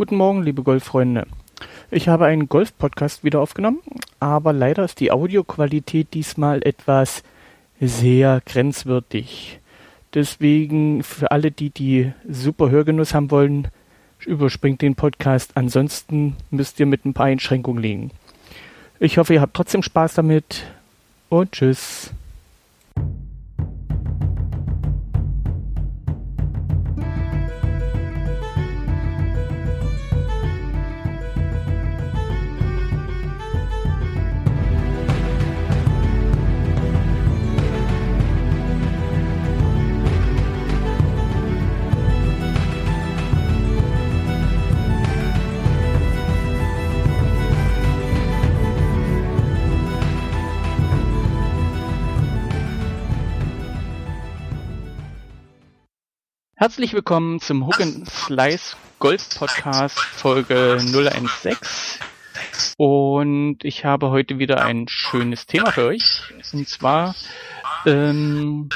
Guten Morgen, liebe Golffreunde. Ich habe einen Golf-Podcast wieder aufgenommen, aber leider ist die Audioqualität diesmal etwas sehr grenzwertig. Deswegen für alle, die die super Hörgenuss haben wollen, überspringt den Podcast. Ansonsten müsst ihr mit ein paar Einschränkungen liegen. Ich hoffe, ihr habt trotzdem Spaß damit und tschüss. Herzlich willkommen zum Hook and Slice Golf Podcast Folge 016. Und ich habe heute wieder ein schönes Thema für euch. Und zwar, ähm,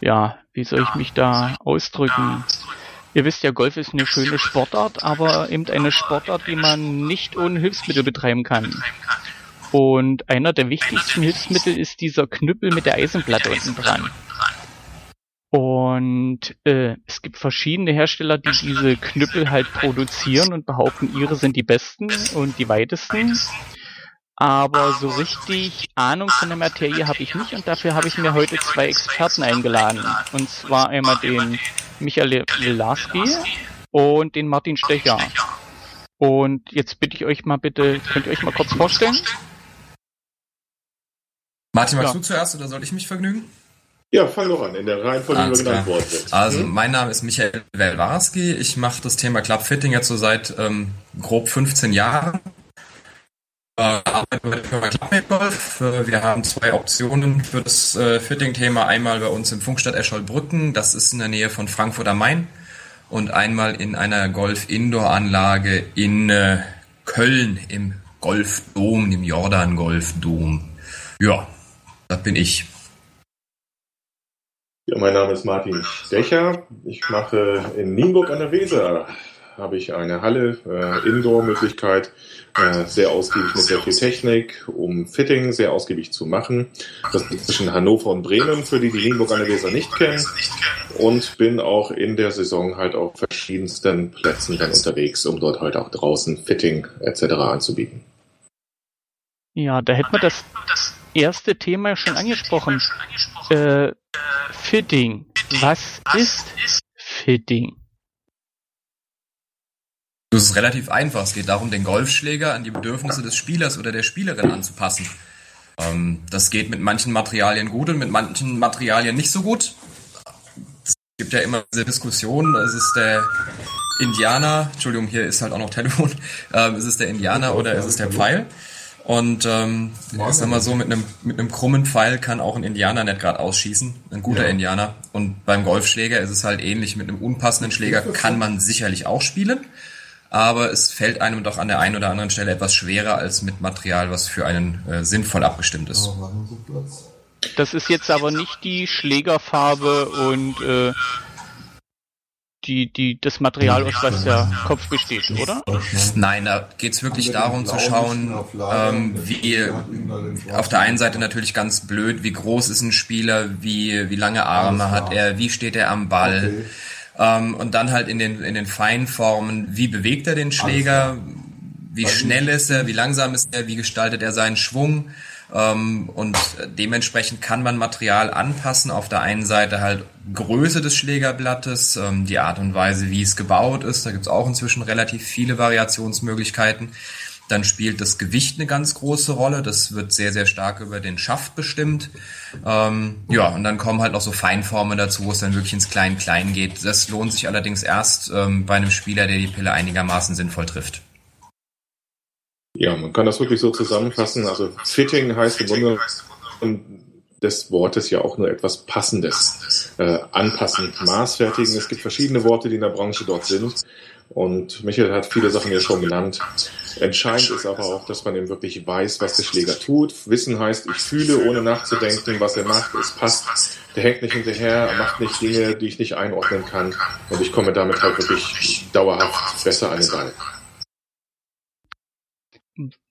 ja, wie soll ich mich da ausdrücken? Ihr wisst ja, Golf ist eine schöne Sportart, aber eben eine Sportart, die man nicht ohne Hilfsmittel betreiben kann. Und einer der wichtigsten Hilfsmittel ist dieser Knüppel mit der Eisenplatte unten dran. Und äh, es gibt verschiedene Hersteller, die diese Knüppel halt produzieren und behaupten, ihre sind die besten und die weitesten. Aber so richtig Ahnung von der Materie habe ich nicht und dafür habe ich mir heute zwei Experten eingeladen. Und zwar einmal den Michael Lelarski und den Martin Stecher. Und jetzt bitte ich euch mal bitte, könnt ihr euch mal kurz vorstellen? Martin, magst ja. du zuerst oder soll ich mich vergnügen? Ja, fang doch an, in der Reihenfolge, die genannt worden sind. Also, hm? mein Name ist Michael Welwarski. Ich mache das Thema Clubfitting jetzt so seit ähm, grob 15 Jahren. Äh, arbeite bei der Firma Clubmate Golf. Äh, wir haben zwei Optionen für das äh, Fitting-Thema. Einmal bei uns im Funkstadt Escholbrücken, das ist in der Nähe von Frankfurt am Main. Und einmal in einer Golf-Indoor-Anlage in äh, Köln im Golfdom, im Jordan-Golfdom. Ja, das bin ich. Ja, mein Name ist Martin Stecher. Ich mache in Nienburg an der Weser habe ich eine Halle, äh, Indoor-Möglichkeit, äh, sehr ausgiebig mit sehr viel Technik, um Fitting sehr ausgiebig zu machen. Das ist zwischen Hannover und Bremen, für die, die Nienburg an der Weser nicht kennen. Und bin auch in der Saison halt auf verschiedensten Plätzen dann unterwegs, um dort halt auch draußen Fitting etc. anzubieten. Ja, da hätten wir das erste Thema schon angesprochen. Äh, Fitting. Was ist Fitting? Das ist relativ einfach. Es geht darum, den Golfschläger an die Bedürfnisse des Spielers oder der Spielerin anzupassen. Ähm, das geht mit manchen Materialien gut und mit manchen Materialien nicht so gut. Es gibt ja immer diese Diskussion, es ist der Indianer, Entschuldigung, hier ist halt auch noch Telefon, ähm, ist es der Indianer oder ist es der Pfeil? Und ähm, ich sag mal so, mit einem, mit einem krummen Pfeil kann auch ein Indianer nicht gerade ausschießen, ein guter ja. Indianer. Und beim Golfschläger ist es halt ähnlich. Mit einem unpassenden Schläger kann man sicherlich auch spielen, aber es fällt einem doch an der einen oder anderen Stelle etwas schwerer als mit Material, was für einen äh, sinnvoll abgestimmt ist. Das ist jetzt aber nicht die Schlägerfarbe und äh, die, die, das Material, aus was der Kopf besteht, oder? Nein, da geht's wirklich darum zu schauen, ähm, wie auf der einen Seite natürlich ganz blöd, wie groß ist ein Spieler, wie, wie lange Arme hat er, wie steht er am Ball. Ähm, und dann halt in den, in den Feinformen, wie bewegt er den Schläger, wie schnell ist er, wie langsam ist er, wie gestaltet er seinen Schwung. Ähm, und dementsprechend kann man Material anpassen. Auf der einen Seite halt Größe des Schlägerblattes, ähm, die Art und Weise, wie es gebaut ist. Da gibt es auch inzwischen relativ viele Variationsmöglichkeiten. Dann spielt das Gewicht eine ganz große Rolle. Das wird sehr, sehr stark über den Schaft bestimmt. Ähm, ja, und dann kommen halt noch so Feinformen dazu, wo es dann wirklich ins Klein-Klein geht. Das lohnt sich allerdings erst ähm, bei einem Spieler, der die Pille einigermaßen sinnvoll trifft. Ja, man kann das wirklich so zusammenfassen. Also Fitting heißt im Grunde des Wortes ja auch nur etwas Passendes. Äh, anpassen, maßfertigen. Es gibt verschiedene Worte, die in der Branche dort sind. Und Michael hat viele Sachen ja schon genannt. Entscheidend ist aber auch, dass man eben wirklich weiß, was der Schläger tut. Wissen heißt, ich fühle, ohne nachzudenken, was er macht. Es passt. Der hängt nicht hinterher, er macht nicht Dinge, die ich nicht einordnen kann. Und ich komme damit halt wirklich dauerhaft besser an den Ball.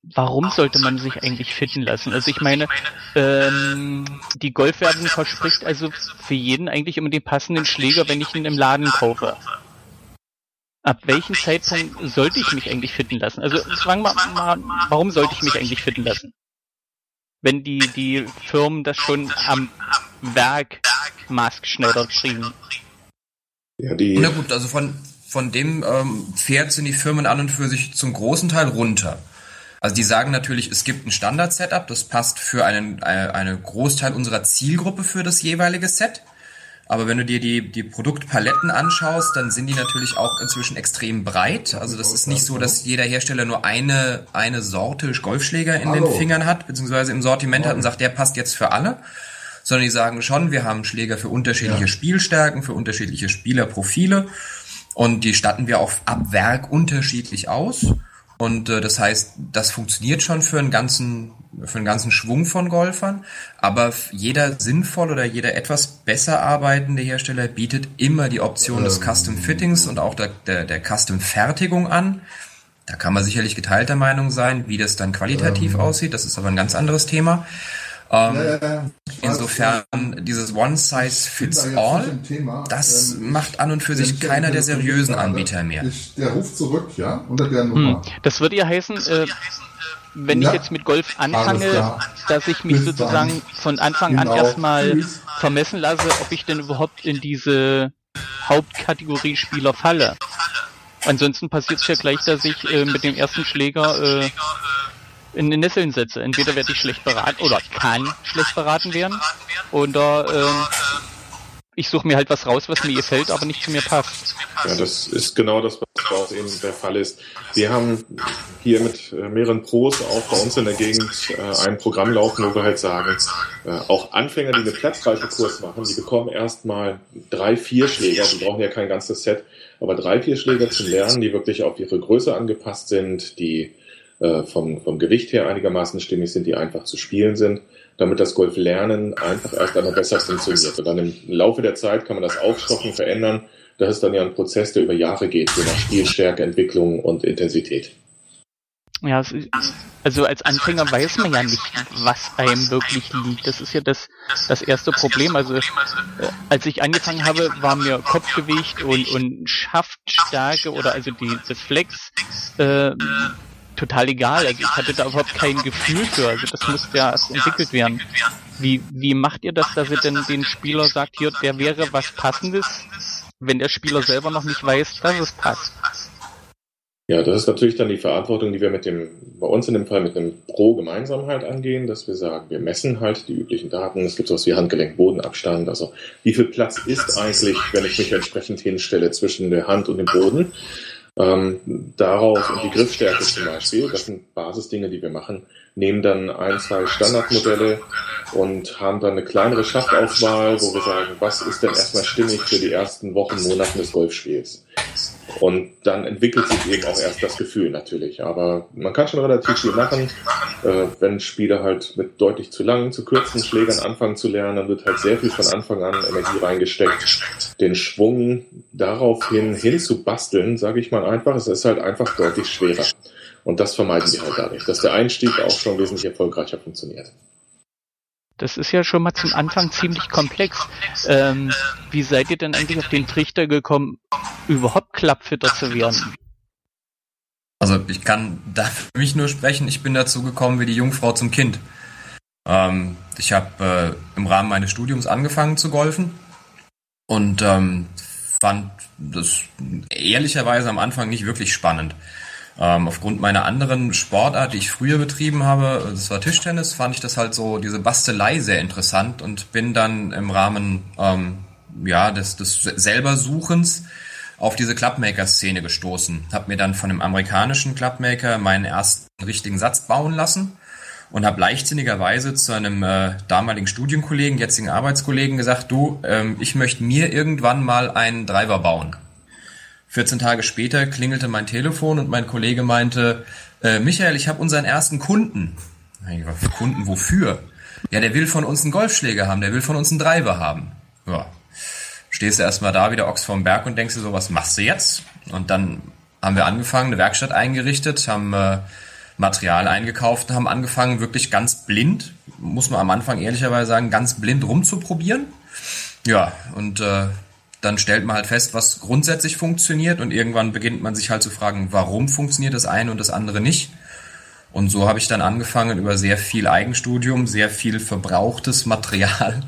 Warum sollte man sich eigentlich fitten lassen? Also ich meine, ähm, die Golfwerbung verspricht also für jeden eigentlich immer den passenden Schläger, wenn ich ihn im Laden kaufe ab welchem Zeitpunkt sollte ich mich eigentlich fitten lassen? Also sagen wir mal, warum sollte ich mich eigentlich fitten lassen? Wenn die, die Firmen das schon am Werk maßgeschneidert kriegen. Ja, die Na gut, also von, von dem ähm, Pferd sind die Firmen an und für sich zum großen Teil runter. Also die sagen natürlich, es gibt ein Standard-Setup, das passt für einen, eine, äh, eine Großteil unserer Zielgruppe für das jeweilige Set. Aber wenn du dir die, die Produktpaletten anschaust, dann sind die natürlich auch inzwischen extrem breit. Also das ist nicht so, dass jeder Hersteller nur eine, eine Sorte Golfschläger in den Fingern hat, beziehungsweise im Sortiment hat und sagt, der passt jetzt für alle. Sondern die sagen schon, wir haben Schläger für unterschiedliche Spielstärken, für unterschiedliche Spielerprofile. Und die statten wir auch ab Werk unterschiedlich aus. Und äh, das heißt, das funktioniert schon für einen ganzen, für einen ganzen Schwung von Golfern. Aber jeder sinnvoll oder jeder etwas besser arbeitende Hersteller bietet immer die Option ähm. des Custom Fittings und auch der, der, der Custom Fertigung an. Da kann man sicherlich geteilter Meinung sein, wie das dann qualitativ ähm. aussieht. Das ist aber ein ganz anderes Thema. Ähm, ja, ja, insofern dieses One Size Fits All, das ähm, macht an und für sich keiner der seriösen Anbieter mehr. Ich, der ruft zurück, ja, unter der Nummer. Hm. Das würde ja heißen, äh, wenn ja, ich jetzt mit Golf anfange, dass ich mich Bis sozusagen dann. von Anfang genau. an erstmal Tschüss. vermessen lasse, ob ich denn überhaupt in diese Hauptkategorie Spieler falle. Ansonsten passiert es ja gleich, dass ich äh, mit dem ersten Schläger äh, in den Nesseln setze. Entweder werde ich schlecht beraten oder kann schlecht beraten werden oder ähm, ich suche mir halt was raus, was mir gefällt, aber nicht zu mir passt. Ja, das ist genau das, was auch eben der Fall ist. Wir haben hier mit äh, mehreren Pros auch bei uns in der Gegend äh, ein Programm laufen, wo wir halt sagen, äh, auch Anfänger, die eine Platzreifekurs machen, die bekommen erstmal drei, vier Schläger, die brauchen ja kein ganzes Set, aber drei, vier Schläger zum Lernen, die wirklich auf ihre Größe angepasst sind, die äh, vom, vom Gewicht her einigermaßen stimmig sind, die einfach zu spielen sind, damit das Golflernen einfach erst einmal besser funktioniert. Und dann im Laufe der Zeit kann man das aufstocken, verändern. Das ist dann ja ein Prozess, der über Jahre geht, je nach Spielstärke, Entwicklung und Intensität. Ja, also als Anfänger weiß man ja nicht, was einem wirklich liegt. Das ist ja das, das erste Problem. Also als ich angefangen habe, war mir Kopfgewicht und, und Schaftstärke oder also die, das Flex äh, total egal. Also ich hatte da überhaupt kein Gefühl für. Also das musste ja erst entwickelt werden. Wie, wie macht ihr das, dass ihr denn den Spieler sagt, hier, der wäre was Passendes, wenn der Spieler selber noch nicht weiß, dass es passt? Ja, das ist natürlich dann die Verantwortung, die wir mit dem, bei uns in dem Fall mit einem Pro gemeinsam halt angehen, dass wir sagen, wir messen halt die üblichen Daten. Es gibt sowas wie Handgelenk, Bodenabstand. Also wie viel Platz ist eigentlich, wenn ich mich entsprechend hinstelle zwischen der Hand und dem Boden? Ähm, darauf und die Griffstärke zum Beispiel, das sind Basisdinge, die wir machen, nehmen dann ein, zwei Standardmodelle und haben dann eine kleinere Schaftauswahl, wo wir sagen, was ist denn erstmal stimmig für die ersten Wochen, Monaten des Golfspiels. Und dann entwickelt sich eben auch erst das Gefühl natürlich. Aber man kann schon relativ viel machen. Äh, wenn Spieler halt mit deutlich zu langen, zu kurzen Schlägern anfangen zu lernen, dann wird halt sehr viel von Anfang an Energie reingesteckt. Den Schwung daraufhin hin zu basteln, sage ich mal einfach, es ist halt einfach deutlich schwerer. Und das vermeiden wir halt dadurch, dass der Einstieg auch schon wesentlich erfolgreicher funktioniert. Das ist ja schon mal zum Anfang ziemlich komplex. Ähm, wie seid ihr denn eigentlich auf den Trichter gekommen, überhaupt Klappfitter zu werden? Also ich kann da für mich nur sprechen, ich bin dazu gekommen wie die Jungfrau zum Kind. Ähm, ich habe äh, im Rahmen meines Studiums angefangen zu golfen und ähm, fand das ehrlicherweise am Anfang nicht wirklich spannend. Ähm, aufgrund meiner anderen Sportart, die ich früher betrieben habe, das war Tischtennis, fand ich das halt so, diese Bastelei sehr interessant und bin dann im Rahmen ähm, ja, des, des selber Suchens auf diese Clubmaker-Szene gestoßen. Hab mir dann von einem amerikanischen Clubmaker meinen ersten richtigen Satz bauen lassen und habe leichtsinnigerweise zu einem äh, damaligen Studienkollegen, jetzigen Arbeitskollegen gesagt, du, ähm, ich möchte mir irgendwann mal einen Driver bauen 14 Tage später klingelte mein Telefon und mein Kollege meinte, äh, Michael, ich habe unseren ersten Kunden. Ich war, Kunden wofür? Ja, der will von uns einen Golfschläger haben, der will von uns einen Driver haben. Ja. Stehst du erstmal da wie der Ochs vom Berg und denkst dir so, was machst du jetzt? Und dann haben wir angefangen, eine Werkstatt eingerichtet, haben äh, Material eingekauft und haben angefangen, wirklich ganz blind, muss man am Anfang ehrlicherweise sagen, ganz blind rumzuprobieren. Ja, und äh, dann stellt man halt fest, was grundsätzlich funktioniert und irgendwann beginnt man sich halt zu fragen, warum funktioniert das eine und das andere nicht. Und so habe ich dann angefangen, über sehr viel Eigenstudium, sehr viel verbrauchtes Material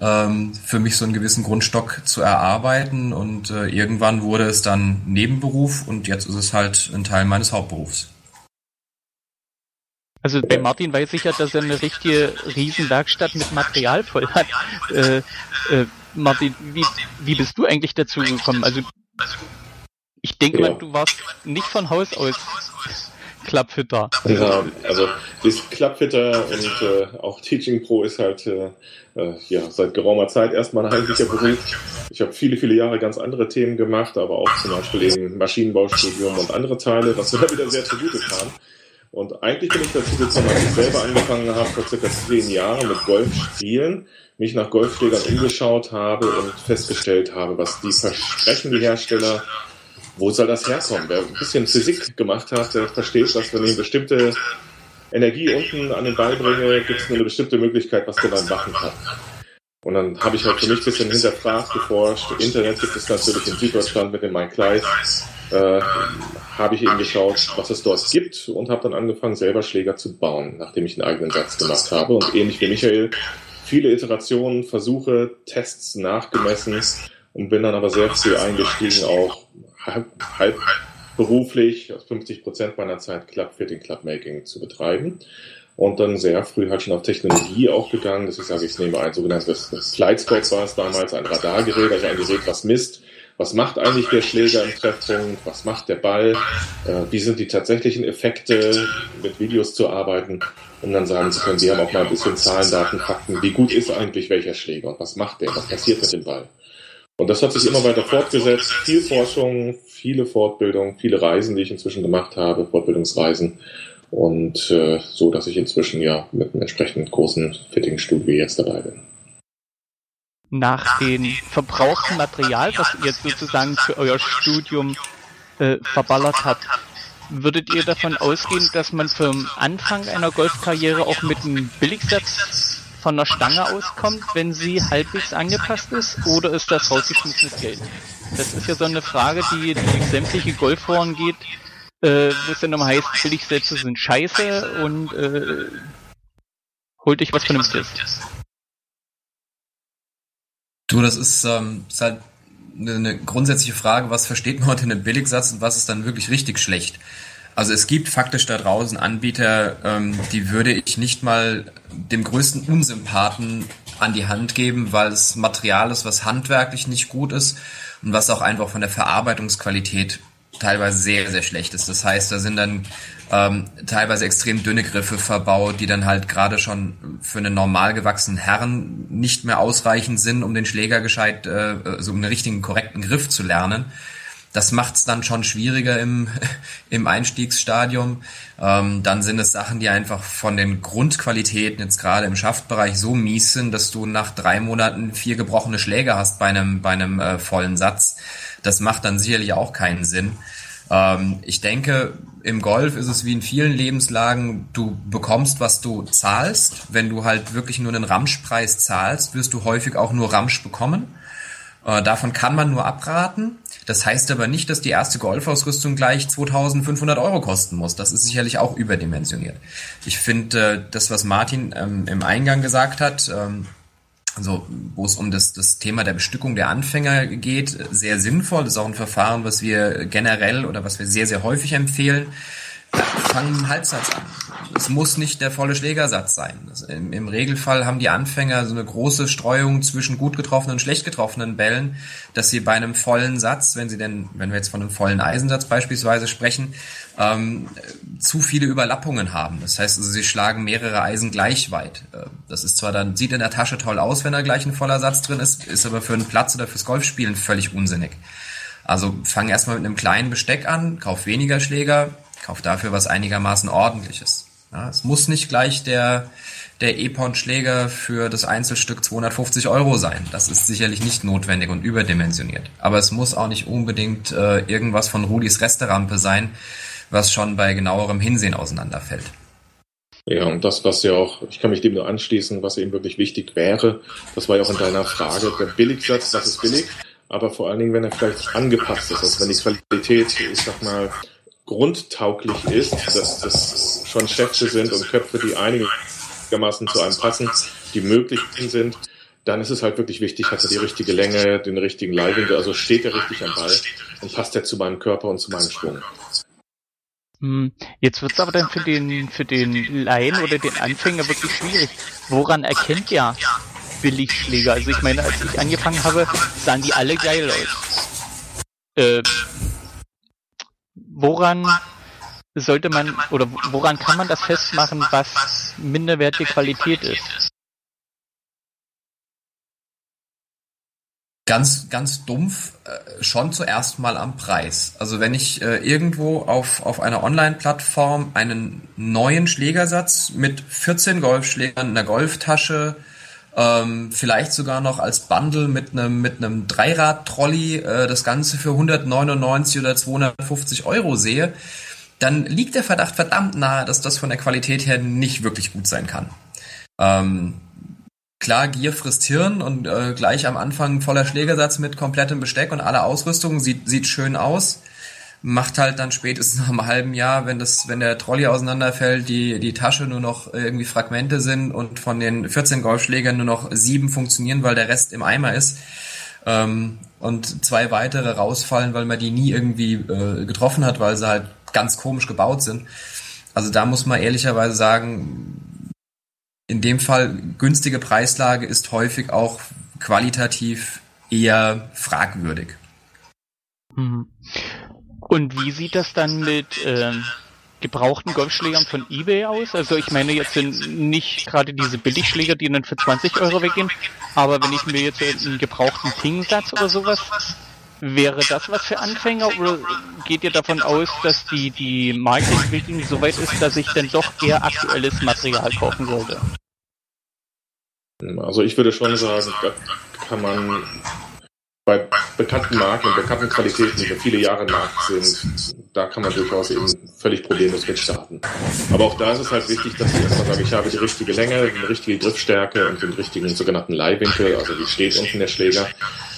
ähm, für mich so einen gewissen Grundstock zu erarbeiten. Und äh, irgendwann wurde es dann Nebenberuf und jetzt ist es halt ein Teil meines Hauptberufs. Also bei Martin weiß ich ja, dass er eine richtige Riesenwerkstatt mit Material voll hat. Äh, äh, Martin, wie, wie bist du eigentlich dazu gekommen? Also ich denke ja. mal, du warst nicht von Haus aus Clubfitter. Ja, also das Clubfitter und äh, auch Teaching Pro ist halt äh, äh, ja seit geraumer Zeit erstmal ein heimlicher Beruf. Ich habe viele, viele Jahre ganz andere Themen gemacht, aber auch zum Beispiel eben Maschinenbaustudium und andere Teile, was mir wieder sehr zugute kam. Und eigentlich bin ich dazu gekommen, als ich selber angefangen habe, vor circa zehn Jahren mit Golfspielen, mich nach Golfschlägern umgeschaut habe und festgestellt habe, was die Versprechen, die Hersteller wo soll das herkommen? Wer ein bisschen Physik gemacht hat, der versteht, dass wenn ich eine bestimmte Energie unten an den Ball bringe, gibt es eine bestimmte Möglichkeit, was der dann machen kann. Und dann habe ich halt für mich ein bisschen hinterfragt, geforscht. Internet gibt es natürlich in Süddeutschland mit dem Mike Kleid. Äh, habe ich eben geschaut, was es dort gibt und habe dann angefangen, selber Schläger zu bauen, nachdem ich einen eigenen Satz gemacht habe. Und ähnlich wie Michael, viele Iterationen, Versuche, Tests nachgemessen und bin dann aber sehr früh eingestiegen, auch halb, halb beruflich, 50 Prozent meiner Zeit Clubfitting, Clubmaking zu betreiben. Und dann sehr früh halt schon auf Technologie auch gegangen. Das ist, sage ich, nehme ein sogenanntes Flightscope war es damals, ein Radargerät, also ein Gerät, was misst, was macht eigentlich der Schläger im Treffpunkt, was macht der Ball, äh, wie sind die tatsächlichen Effekte, mit Videos zu arbeiten, um dann sagen zu können, wir haben auch mal ein bisschen Zahlen, Daten, Fakten, wie gut ist eigentlich welcher Schläger und was macht der, was passiert mit dem Ball. Und das hat sich immer weiter fortgesetzt. Viel Forschung, viele Fortbildung, viele Reisen, die ich inzwischen gemacht habe, Fortbildungsreisen. Und äh, so, dass ich inzwischen ja mit einem entsprechend großen Fittingstudio jetzt dabei bin. Nach dem verbrauchten Material, was ihr jetzt sozusagen für euer Studium äh, verballert habt, würdet ihr davon ausgehen, dass man vom Anfang einer Golfkarriere auch mit einem Billigsatz von der Stange auskommt, wenn sie halbwegs angepasst ist, oder ist das rausgeschmissenes Geld? Das ist ja so eine Frage, die durch sämtliche Golfforen geht, äh, wo es dann immer heißt, Billigsätze sind scheiße und äh, holt dich was Vernünftiges. Du, das ist, ähm, ist halt eine grundsätzliche Frage, was versteht man unter einem Billigsatz und was ist dann wirklich richtig schlecht? Also es gibt faktisch da draußen Anbieter, ähm, die würde ich nicht mal dem größten Unsympathen an die Hand geben, weil es Material ist, was handwerklich nicht gut ist und was auch einfach von der Verarbeitungsqualität teilweise sehr, sehr schlecht ist. Das heißt, da sind dann ähm, teilweise extrem dünne Griffe verbaut, die dann halt gerade schon für einen normal gewachsenen Herren nicht mehr ausreichend sind, um den Schläger gescheit, äh, so einen richtigen, korrekten Griff zu lernen. Das macht es dann schon schwieriger im, im Einstiegsstadium. Ähm, dann sind es Sachen, die einfach von den Grundqualitäten jetzt gerade im Schaftbereich so mies sind, dass du nach drei Monaten vier gebrochene Schläge hast bei einem, bei einem äh, vollen Satz. Das macht dann sicherlich auch keinen Sinn. Ähm, ich denke, im Golf ist es wie in vielen Lebenslagen, du bekommst, was du zahlst. Wenn du halt wirklich nur einen Ramschpreis zahlst, wirst du häufig auch nur Ramsch bekommen. Äh, davon kann man nur abraten. Das heißt aber nicht, dass die erste Golfausrüstung gleich 2500 Euro kosten muss. Das ist sicherlich auch überdimensioniert. Ich finde äh, das, was Martin ähm, im Eingang gesagt hat, ähm, also wo es um das, das Thema der Bestückung der Anfänger geht, sehr sinnvoll. Das ist auch ein Verfahren, was wir generell oder was wir sehr, sehr häufig empfehlen. Fangen im Halbsatz an. Es muss nicht der volle Schlägersatz sein. Das, im, im, Regelfall haben die Anfänger so eine große Streuung zwischen gut getroffenen und schlecht getroffenen Bällen, dass sie bei einem vollen Satz, wenn sie denn, wenn wir jetzt von einem vollen Eisensatz beispielsweise sprechen, ähm, zu viele Überlappungen haben. Das heißt, also, sie schlagen mehrere Eisen gleich weit. Äh, das ist zwar dann, sieht in der Tasche toll aus, wenn da gleich ein voller Satz drin ist, ist aber für einen Platz oder fürs Golfspielen völlig unsinnig. Also fang erstmal mit einem kleinen Besteck an, kauf weniger Schläger, kauf dafür was einigermaßen ordentliches. Ja, es muss nicht gleich der, der Epon-Schläger für das Einzelstück 250 Euro sein. Das ist sicherlich nicht notwendig und überdimensioniert. Aber es muss auch nicht unbedingt äh, irgendwas von Rudis Resterampe sein, was schon bei genauerem Hinsehen auseinanderfällt. Ja, und das, was ja auch, ich kann mich dem nur anschließen, was eben wirklich wichtig wäre, das war ja auch in deiner Frage, der Billigsatz, das ist billig, aber vor allen Dingen, wenn er vielleicht angepasst ist, also wenn die Qualität, ich sag mal, grundtauglich ist, dass das schon Schätze sind und Köpfe, die einigermaßen zu einem passen, die möglich sind, dann ist es halt wirklich wichtig, hat er die richtige Länge, den richtigen Leihwinkel, also steht er richtig am Ball und passt er zu meinem Körper und zu meinem Schwung. Hm, jetzt wird es aber dann für den, für den Laien oder den Anfänger wirklich schwierig. Woran erkennt ihr Billigschläger? Also ich meine, als ich angefangen habe, sahen die alle geil aus. Äh, woran sollte man oder woran kann man das festmachen, was minderwertige Qualität ist? Ganz, ganz dumpf äh, schon zuerst mal am Preis. Also wenn ich äh, irgendwo auf, auf einer Online-Plattform einen neuen Schlägersatz mit 14 Golfschlägern, einer Golftasche, ähm, vielleicht sogar noch als Bundle mit einem mit einem Dreirad-Trolley äh, das Ganze für 199 oder 250 Euro sehe, dann liegt der Verdacht verdammt nahe, dass das von der Qualität her nicht wirklich gut sein kann. Ähm, Klar, Gier frisst Hirn und äh, gleich am Anfang voller Schlägersatz mit komplettem Besteck und aller Ausrüstung sieht, sieht schön aus. Macht halt dann spätestens nach einem halben Jahr, wenn das, wenn der Trolley auseinanderfällt, die, die Tasche nur noch irgendwie Fragmente sind und von den 14 Golfschlägern nur noch sieben funktionieren, weil der Rest im Eimer ist. Ähm, und zwei weitere rausfallen, weil man die nie irgendwie äh, getroffen hat, weil sie halt ganz komisch gebaut sind. Also da muss man ehrlicherweise sagen, in dem Fall günstige Preislage ist häufig auch qualitativ eher fragwürdig. Mhm. Und wie sieht das dann mit äh, gebrauchten Golfschlägern von eBay aus? Also ich meine, jetzt sind nicht gerade diese Billigschläger, die dann für 20 Euro weggehen, aber wenn ich mir jetzt einen gebrauchten Pingsatz oder sowas, wäre das was für Anfänger oder geht ihr davon aus, dass die, die Marktentwicklung so weit ist, dass ich dann doch eher aktuelles Material kaufen sollte? Also ich würde schon sagen, da kann man bei bekannten Marken und bekannten Qualitäten, die für viele Jahre im Markt sind, da kann man durchaus eben völlig problemlos mitstarten. Aber auch da ist es halt wichtig, dass ich erstmal sage, ich habe die richtige Länge, die richtige Griffstärke und den richtigen sogenannten Leihwinkel, also wie steht unten der Schläger.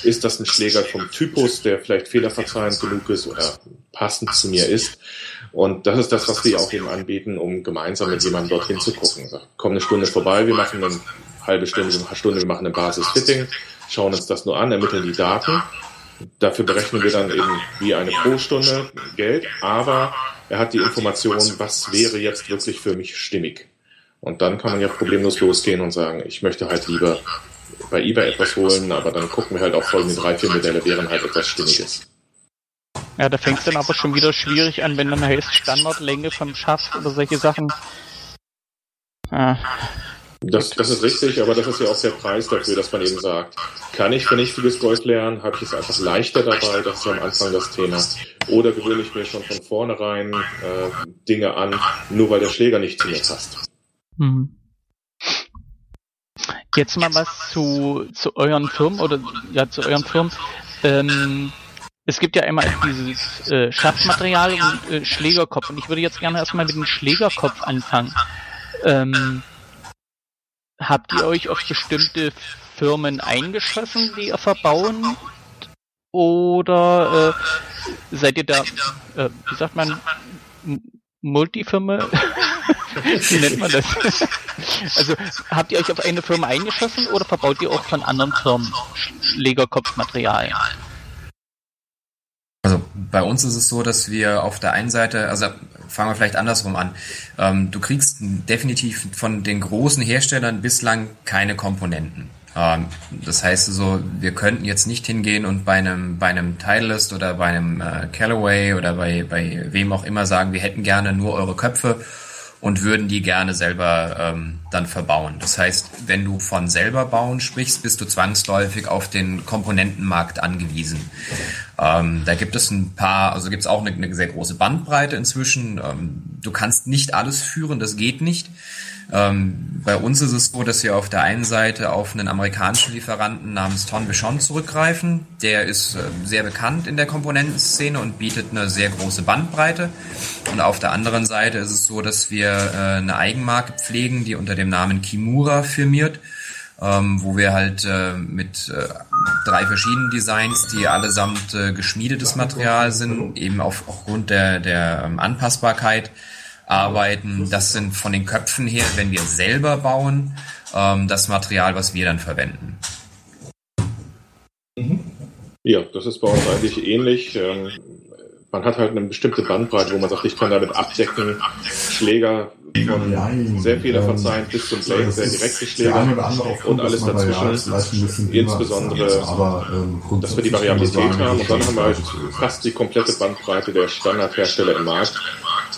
Ist das ein Schläger vom Typus, der vielleicht fehlerverzeihend genug ist oder passend zu mir ist? Und das ist das, was wir auch eben anbieten, um gemeinsam mit jemandem dorthin zu gucken. Komm eine Stunde vorbei, wir machen eine halbe Stunde, eine Stunde, wir machen ein Basis-Fitting, schauen uns das nur an, ermitteln die Daten. Dafür berechnen wir dann eben wie eine pro Stunde Geld, aber er hat die Information, was wäre jetzt wirklich für mich stimmig. Und dann kann man ja problemlos losgehen und sagen, ich möchte halt lieber bei eBay etwas holen, aber dann gucken wir halt auch folgende drei, vier Modelle wären halt etwas Stimmiges. Ja, da fängt es dann aber schon wieder schwierig an, wenn dann heißt Standardlänge vom Schaft oder solche Sachen. Ah. Das, das ist richtig, aber das ist ja auch der Preis dafür, dass man eben sagt, kann ich vernünftiges Golf lernen, habe ich es einfach leichter dabei, das ist ja am Anfang das Thema. Oder gewöhne ich mir schon von vornherein äh, Dinge an, nur weil der Schläger nicht zu mir passt. Mhm. Jetzt mal was zu, zu euren Firmen oder ja zu euren Firmen. Ähm, es gibt ja einmal dieses äh, Schaftmaterial und äh, Schlägerkopf. Und ich würde jetzt gerne erstmal mit dem Schlägerkopf anfangen. Ähm, habt ihr euch auf bestimmte Firmen eingeschossen, die ihr verbauen? Oder äh, seid ihr da, äh, wie sagt man, Multifirma? wie nennt man das? also habt ihr euch auf eine Firma eingeschossen oder verbaut ihr auch von anderen Firmen Schlägerkopfmaterial? Also bei uns ist es so, dass wir auf der einen Seite, also fangen wir vielleicht andersrum an. Ähm, du kriegst definitiv von den großen Herstellern bislang keine Komponenten. Ähm, das heißt so, wir könnten jetzt nicht hingehen und bei einem bei einem Titleist oder bei einem äh, Callaway oder bei bei wem auch immer sagen, wir hätten gerne nur eure Köpfe und würden die gerne selber ähm, dann verbauen. Das heißt, wenn du von selber bauen sprichst, bist du zwangsläufig auf den Komponentenmarkt angewiesen. Ähm, da gibt es ein paar, also gibt es auch eine, eine, sehr große Bandbreite inzwischen. Ähm, du kannst nicht alles führen, das geht nicht. Ähm, bei uns ist es so, dass wir auf der einen Seite auf einen amerikanischen Lieferanten namens Ton Bichon zurückgreifen. Der ist äh, sehr bekannt in der Komponentenszene und bietet eine sehr große Bandbreite. Und auf der anderen Seite ist es so, dass wir äh, eine Eigenmarke pflegen, die unter dem Namen Kimura firmiert. Ähm, wo wir halt äh, mit äh, drei verschiedenen Designs, die allesamt äh, geschmiedetes Material sind, eben auf, aufgrund der, der ähm, Anpassbarkeit arbeiten. Das sind von den Köpfen her, wenn wir selber bauen, ähm, das Material, was wir dann verwenden. Ja, das ist bei uns eigentlich ähnlich. Ähm, man hat halt eine bestimmte Bandbreite, wo man sagt, ich kann damit abdecken, Schläger von sehr vieler ähm, verzeihen bis zum Blade, sehr direkte Schläger und alles dazwischen. Insbesondere, aber, ähm, dass wir die Variabilität haben und dann haben wir halt fast die komplette Bandbreite der Standardhersteller im Markt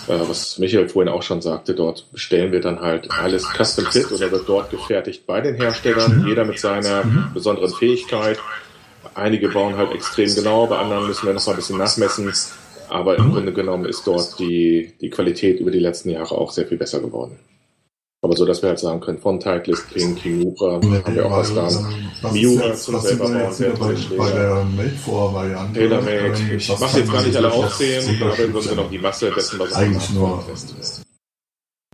äh, was Michael vorhin auch schon sagte, dort bestellen wir dann halt alles Custom Fit oder wird dort gefertigt bei den Herstellern, mhm. jeder mit seiner mhm. besonderen Fähigkeit. Einige bauen halt extrem genau, bei anderen müssen wir noch mal ein bisschen nachmessen. Aber im mhm. Grunde genommen ist dort die, die Qualität über die letzten Jahre auch sehr viel besser geworden. Aber so, dass wir halt sagen können, von Titleist, King, Kimura, ja, haben wir auch was da. Miura zum selber bauen, bei, bei der Made-For-Variante. Tailor-Made. Ich mache jetzt gar nicht alle aufzählen, aber im Grunde genommen die Masse dessen, was eigentlich nur fest.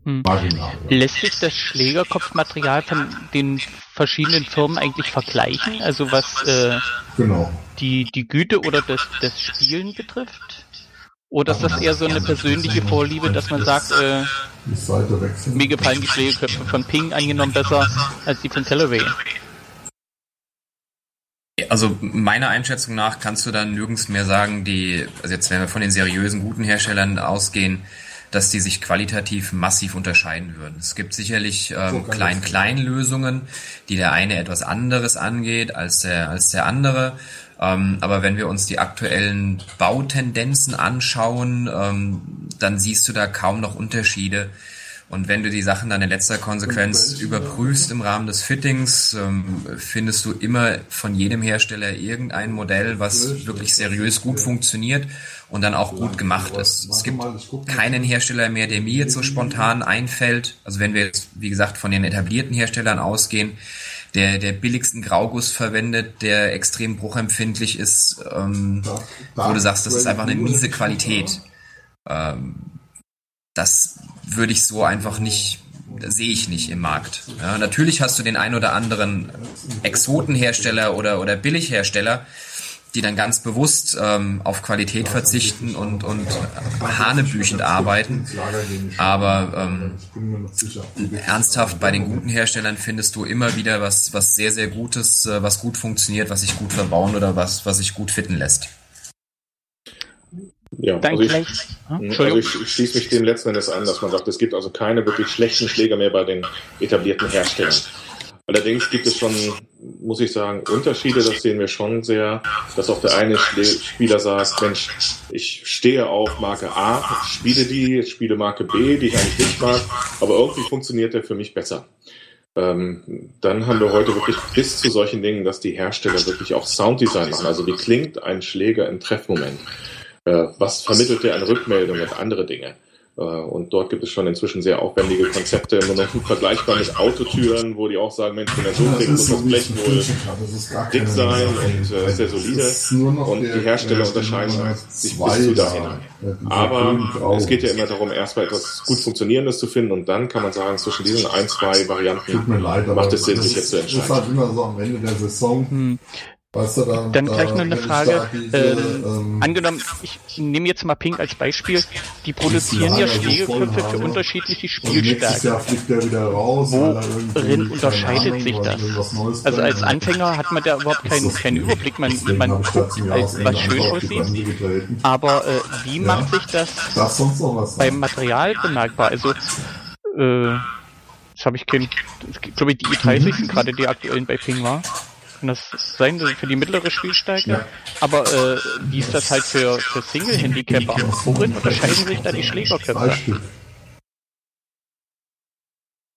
Hm. Lässt sich das Schlägerkopfmaterial von den verschiedenen Firmen eigentlich vergleichen? Also was äh, genau. die, die Güte oder das, das Spielen betrifft? Oder ist das eher so eine persönliche Vorliebe, dass man sagt, äh, mir gefallen die Schlägeköpfe von Ping angenommen besser als die von Celery? Also meiner Einschätzung nach kannst du dann nirgends mehr sagen, die, also jetzt wenn wir von den seriösen, guten Herstellern ausgehen, dass die sich qualitativ massiv unterscheiden würden. Es gibt sicherlich ähm, Klein-Klein-Lösungen, die der eine etwas anderes angeht als der, als der andere. Ähm, aber wenn wir uns die aktuellen Bautendenzen anschauen, ähm, dann siehst du da kaum noch Unterschiede. Und wenn du die Sachen dann in letzter Konsequenz überprüfst im Rahmen des Fittings, ähm, findest du immer von jedem Hersteller irgendein Modell, was wirklich seriös gut funktioniert und dann auch gut gemacht ist. Es gibt keinen Hersteller mehr, der mir jetzt so spontan einfällt. Also wenn wir jetzt, wie gesagt, von den etablierten Herstellern ausgehen, der, der billigsten Grauguss verwendet, der extrem bruchempfindlich ist, ähm, wo du sagst, das ist einfach eine miese Qualität. Ähm, das würde ich so einfach nicht, sehe ich nicht im Markt. Ja, natürlich hast du den ein oder anderen Exotenhersteller oder, oder Billighersteller, die dann ganz bewusst ähm, auf Qualität verzichten und, und hanebüchend arbeiten. Aber ähm, ernsthaft bei den guten Herstellern findest du immer wieder was, was sehr, sehr Gutes, äh, was gut funktioniert, was sich gut verbauen oder was, was sich gut fitten lässt. Ja, Dann also, ich, hm, also ich, ich schließe mich dem letzten Endes an, dass man sagt, es gibt also keine wirklich schlechten Schläger mehr bei den etablierten Herstellern. Allerdings gibt es schon, muss ich sagen, Unterschiede, das sehen wir schon sehr, dass auch der eine Spieler sagt, Mensch, ich stehe auf Marke A, spiele die, spiele Marke B, die ich eigentlich nicht mag, aber irgendwie funktioniert der für mich besser. Ähm, dann haben wir heute wirklich bis zu solchen Dingen, dass die Hersteller wirklich auch Sounddesign machen. Also wie klingt ein Schläger im Treffmoment? Äh, was vermittelt der an Rückmeldung und andere Dinge? Äh, und dort gibt es schon inzwischen sehr aufwendige Konzepte, im Moment vergleichbar mit Autotüren, wo die auch sagen, Mensch, wenn er so klingt, muss das Blech wohl dick sein und äh, sehr solide. Und die Hersteller unterscheiden sich bis zu dahin. Aber es geht ja immer darum, erstmal etwas gut Funktionierendes zu finden und dann kann man sagen, zwischen diesen ein, zwei Varianten leid, macht es Sinn, sich jetzt zu entscheiden. Das ist halt immer so am Ende der Saison. Hm. Weißt du, dann, dann gleich noch eine Frage. Diese, ähm, ähm, angenommen, ich nehme jetzt mal Pink als Beispiel. Die produzieren ja Schlägerköpfe für unterschiedliche Spielstärken. Worin unterscheidet sich das? Also als Anfänger hat man da überhaupt keinen, keinen Überblick. Man, man guckt, als, was schön aussieht. Aber äh, wie macht sich das beim Material bemerkbar? Also äh, das habe ich kein, ich glaube die i30 sind gerade die aktuellen bei Ping war kann das sein, für die mittlere Spielstärke. Ja. Aber äh, wie ist das halt für, für Single-Handicapper? Worin unterscheiden sich da die Schlägerköpfe?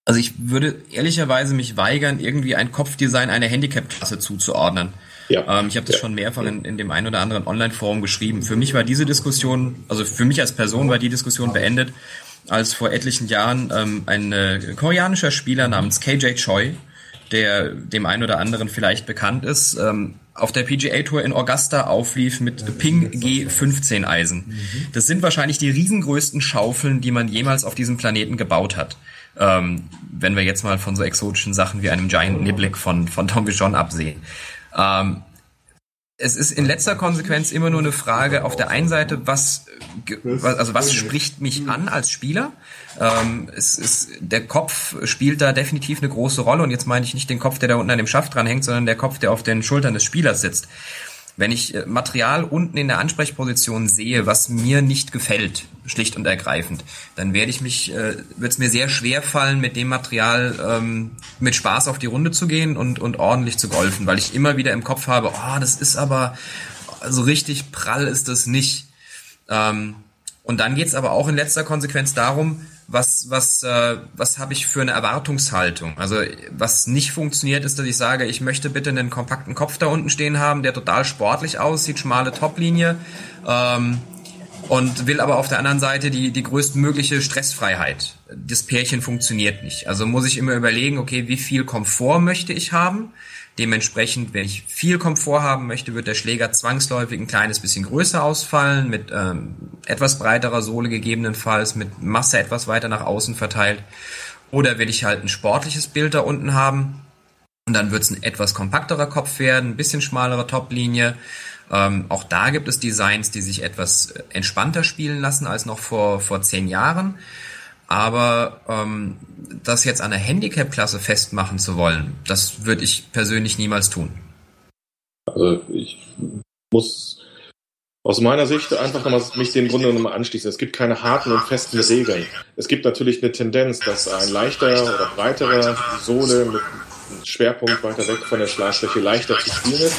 Also ich würde ehrlicherweise mich weigern, irgendwie ein Kopfdesign einer Handicap-Klasse zuzuordnen. Ja. Ähm, ich habe das ja. schon mehrfach in, in dem einen oder anderen Online-Forum geschrieben. Für mich war diese Diskussion, also für mich als Person war die Diskussion beendet, als vor etlichen Jahren ähm, ein äh, koreanischer Spieler namens KJ Choi, der dem einen oder anderen vielleicht bekannt ist, ähm, auf der PGA Tour in Augusta auflief mit Ping G15 Eisen. Das sind wahrscheinlich die riesengrößten Schaufeln, die man jemals auf diesem Planeten gebaut hat. Ähm, wenn wir jetzt mal von so exotischen Sachen wie einem Giant Niblick von, von Tom Bichon absehen. Ähm, es ist in letzter Konsequenz immer nur eine Frage auf der einen Seite, was, also was spricht mich an als Spieler? Ähm, es ist, der Kopf spielt da definitiv eine große Rolle und jetzt meine ich nicht den Kopf, der da unten an dem Schaft dran hängt, sondern der Kopf, der auf den Schultern des Spielers sitzt. Wenn ich äh, Material unten in der Ansprechposition sehe, was mir nicht gefällt, schlicht und ergreifend, dann werde ich mich, äh, wird es mir sehr schwer fallen, mit dem Material ähm, mit Spaß auf die Runde zu gehen und, und ordentlich zu golfen, weil ich immer wieder im Kopf habe, oh, das ist aber so richtig prall ist das nicht. Ähm, und dann geht's aber auch in letzter Konsequenz darum, was, was, äh, was habe ich für eine Erwartungshaltung? Also was nicht funktioniert, ist, dass ich sage, ich möchte bitte einen kompakten Kopf da unten stehen haben, der total sportlich aussieht, schmale Toplinie ähm, und will aber auf der anderen Seite die, die größtmögliche Stressfreiheit. Das Pärchen funktioniert nicht. Also muss ich immer überlegen, okay, wie viel Komfort möchte ich haben? Dementsprechend, wenn ich viel Komfort haben möchte, wird der Schläger zwangsläufig ein kleines bisschen größer ausfallen, mit ähm, etwas breiterer Sohle gegebenenfalls, mit Masse etwas weiter nach außen verteilt. Oder will ich halt ein sportliches Bild da unten haben, und dann wird es ein etwas kompakterer Kopf werden, ein bisschen schmalere Toplinie. Ähm, auch da gibt es Designs, die sich etwas entspannter spielen lassen als noch vor, vor zehn Jahren. Aber ähm, das jetzt an der Handicap-Klasse festmachen zu wollen, das würde ich persönlich niemals tun. Also ich muss aus meiner Sicht einfach nochmal mich dem Grunde nochmal anschließen. Es gibt keine harten und festen Regeln. Es gibt natürlich eine Tendenz, dass ein leichter oder breiterer Sohle mit Schwerpunkt weiter weg von der Schlagfläche leichter zu spielen ist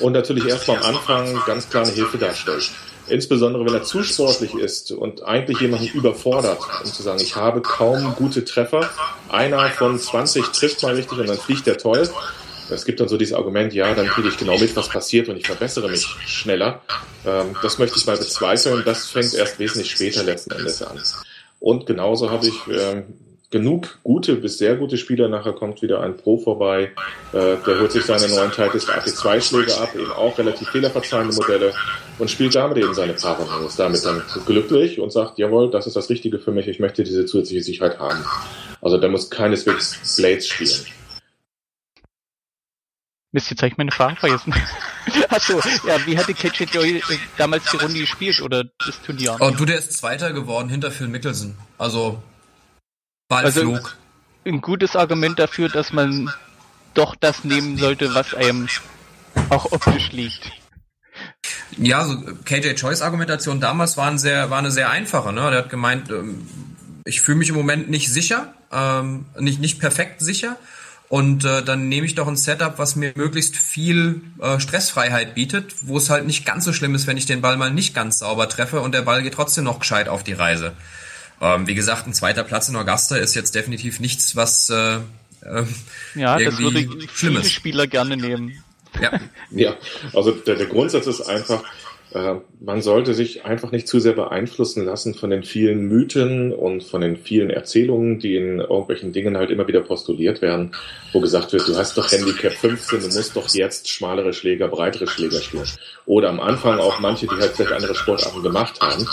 und natürlich erst am Anfang ganz klar eine Hilfe darstellt. Insbesondere wenn er zu sportlich ist und eigentlich jemanden überfordert, um zu sagen, ich habe kaum gute Treffer. Einer von 20 trifft mal richtig und dann fliegt der toll. Es gibt dann so dieses Argument, ja, dann kriege ich genau mit, was passiert und ich verbessere mich schneller. Ähm, das möchte ich mal bezweifeln. Das fängt erst wesentlich später letzten Endes an. Und genauso habe ich ähm, genug gute bis sehr gute Spieler. Nachher kommt wieder ein Pro vorbei, äh, der holt sich seine neuen Titles AP2-Schläge ab, eben auch relativ fehlerverzeihende Modelle und spielt damit eben seine Paare und ist damit dann glücklich und sagt, jawohl, das ist das Richtige für mich, ich möchte diese zusätzliche Sicherheit haben. Also der muss keineswegs Blades spielen. Mist, jetzt habe ich meine Frage vergessen. Achso, ja, wie hat die KJ Joy damals die Runde gespielt oder das Turnier? Oh, du, der ist Zweiter geworden hinter Phil Mickelson. Also Ball also. Ein gutes Argument dafür, dass man doch das nehmen sollte, was einem auch optisch liegt. Ja, also KJ Choice Argumentation damals war, ein sehr, war eine sehr einfache. Ne? Der hat gemeint, ähm, ich fühle mich im Moment nicht sicher, ähm, nicht, nicht perfekt sicher. Und äh, dann nehme ich doch ein Setup, was mir möglichst viel äh, Stressfreiheit bietet, wo es halt nicht ganz so schlimm ist, wenn ich den Ball mal nicht ganz sauber treffe und der Ball geht trotzdem noch gescheit auf die Reise. Ähm, wie gesagt, ein zweiter Platz in Augusta ist jetzt definitiv nichts, was äh, äh, ja, das würde viele Spieler gerne nehmen. Ja, ja also der, der Grundsatz ist einfach, äh, man sollte sich einfach nicht zu sehr beeinflussen lassen von den vielen Mythen und von den vielen Erzählungen, die in irgendwelchen Dingen halt immer wieder postuliert werden, wo gesagt wird, du hast doch Handicap 15, du musst doch jetzt schmalere Schläger, breitere Schläger spielen. Oder am Anfang auch manche, die halt vielleicht andere Sportarten gemacht haben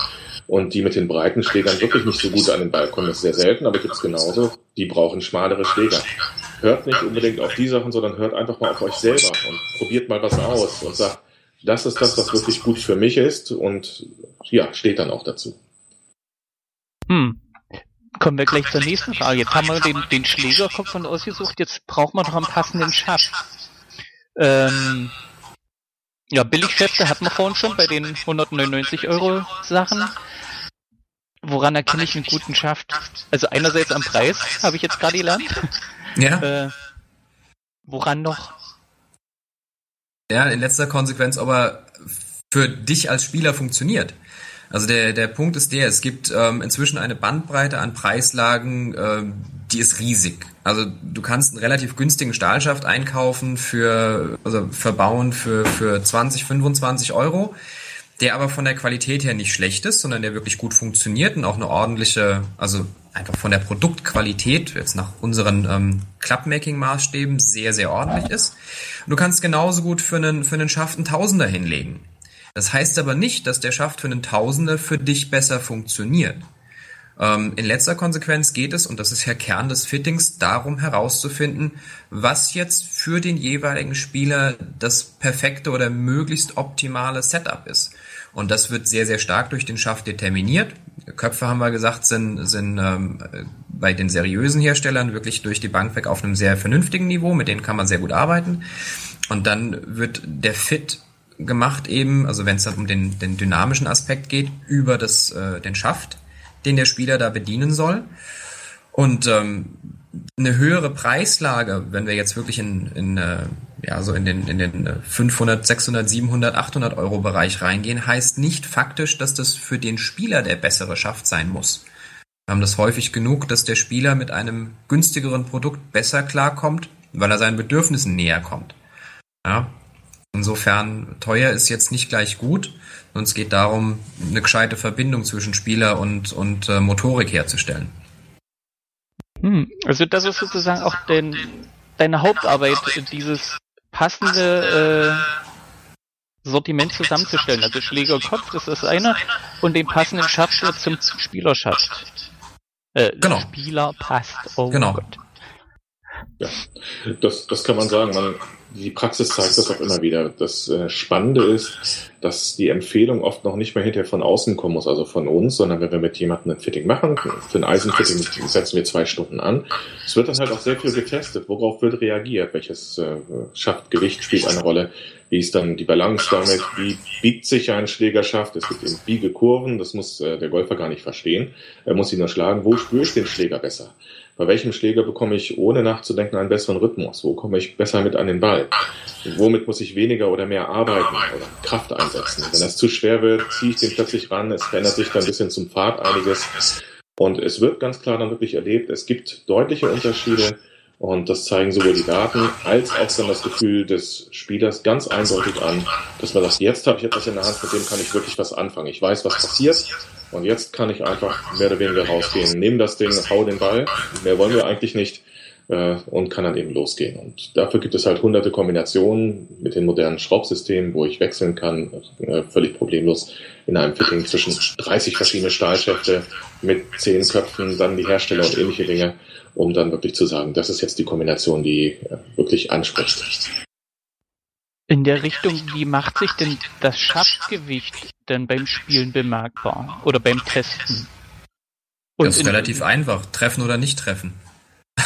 und die mit den breiten Schlägern wirklich nicht so gut an den Ball kommen. Das ist sehr selten, aber gibt es genauso. Die brauchen schmalere Schläger. Hört nicht unbedingt auf die Sachen, sondern hört einfach mal auf euch selber und probiert mal was aus und sagt, das ist das, was wirklich gut für mich ist und ja, steht dann auch dazu. Hm. Kommen wir gleich zur nächsten Frage. Jetzt haben wir den, den Schlägerkopf von ausgesucht, jetzt braucht man doch einen passenden Schaft. Ähm, ja, Billigschäfte hatten wir vorhin schon bei den 199 Euro Sachen. Woran erkenne ich einen guten Schaft? Also einerseits am Preis, habe ich jetzt gerade gelernt. Ja. Äh, woran noch? Ja, in letzter Konsequenz, ob er für dich als Spieler funktioniert. Also der, der Punkt ist der, es gibt ähm, inzwischen eine Bandbreite an Preislagen, ähm, die ist riesig. Also du kannst einen relativ günstigen Stahlschaft einkaufen für, also verbauen für, für 20, 25 Euro, der aber von der Qualität her nicht schlecht ist, sondern der wirklich gut funktioniert und auch eine ordentliche, also einfach von der Produktqualität, jetzt nach unseren ähm, Clubmaking-Maßstäben, sehr, sehr ordentlich ist. Du kannst genauso gut für einen, für einen Schaft einen Tausender hinlegen. Das heißt aber nicht, dass der Schaft für einen Tausender für dich besser funktioniert. Ähm, in letzter Konsequenz geht es, und das ist ja Kern des Fittings, darum herauszufinden, was jetzt für den jeweiligen Spieler das perfekte oder möglichst optimale Setup ist. Und das wird sehr, sehr stark durch den Schaft determiniert. Köpfe, haben wir gesagt, sind, sind ähm, bei den seriösen Herstellern wirklich durch die Bank weg auf einem sehr vernünftigen Niveau. Mit denen kann man sehr gut arbeiten. Und dann wird der Fit gemacht eben, also wenn es dann um den, den dynamischen Aspekt geht, über das, äh, den Schaft, den der Spieler da bedienen soll. Und ähm, eine höhere Preislage, wenn wir jetzt wirklich in, in äh, ja, so in den, in den 500, 600, 700, 800 Euro Bereich reingehen, heißt nicht faktisch, dass das für den Spieler der bessere Schaft sein muss. Wir haben das häufig genug, dass der Spieler mit einem günstigeren Produkt besser klarkommt, weil er seinen Bedürfnissen näher kommt. Ja. Insofern, teuer ist jetzt nicht gleich gut, sondern es geht darum, eine gescheite Verbindung zwischen Spieler und, und äh, Motorik herzustellen. Hm, also das ist sozusagen auch den, deine Hauptarbeit, dieses passende äh, Sortiment zusammenzustellen. Also Schlägerkopf, das ist das eine, und den passenden Schaft zum Spielerschaft. Äh, genau. Spieler passt. Oh genau. Gott. Ja, das, das kann man sagen. Man, die Praxis zeigt das auch immer wieder. Das äh, Spannende ist, dass die Empfehlung oft noch nicht mehr hinterher von außen kommen muss, also von uns, sondern wenn wir mit jemandem ein Fitting machen, für ein Eisenfitting setzen wir zwei Stunden an. Es wird dann halt auch sehr viel getestet. Worauf wird reagiert? Welches äh, Schaftgewicht spielt eine Rolle? Wie ist dann die Balance damit? Wie biegt sich ein Schlägerschaft? Es gibt eben Biegekurven, das muss äh, der Golfer gar nicht verstehen. Er muss ihn nur schlagen. Wo spüre ich den Schläger besser? Bei welchem Schläger bekomme ich ohne nachzudenken einen besseren Rhythmus? Wo komme ich besser mit an den Ball? Womit muss ich weniger oder mehr arbeiten oder Kraft einsetzen? Wenn das zu schwer wird, ziehe ich den plötzlich ran. Es verändert sich dann ein bisschen zum Pfad einiges. Und es wird ganz klar dann wirklich erlebt, es gibt deutliche Unterschiede und das zeigen sowohl die Daten als auch dann das Gefühl des Spielers ganz eindeutig an, dass man sagt, jetzt habe ich etwas in der Hand, mit dem kann ich wirklich was anfangen. Ich weiß, was passiert. Und jetzt kann ich einfach mehr oder weniger rausgehen, nehme das Ding, hau den Ball, mehr wollen wir eigentlich nicht äh, und kann dann eben losgehen. Und dafür gibt es halt hunderte Kombinationen mit den modernen Schraubsystemen, wo ich wechseln kann, äh, völlig problemlos in einem Fitting zwischen 30 verschiedene Stahlschäfte mit zehn Köpfen, dann die Hersteller und ähnliche Dinge, um dann wirklich zu sagen, das ist jetzt die Kombination, die äh, wirklich anspricht. In der Richtung, wie macht sich denn das Schaftgewicht denn beim Spielen bemerkbar oder beim Testen? Und das ist relativ einfach, treffen oder nicht treffen.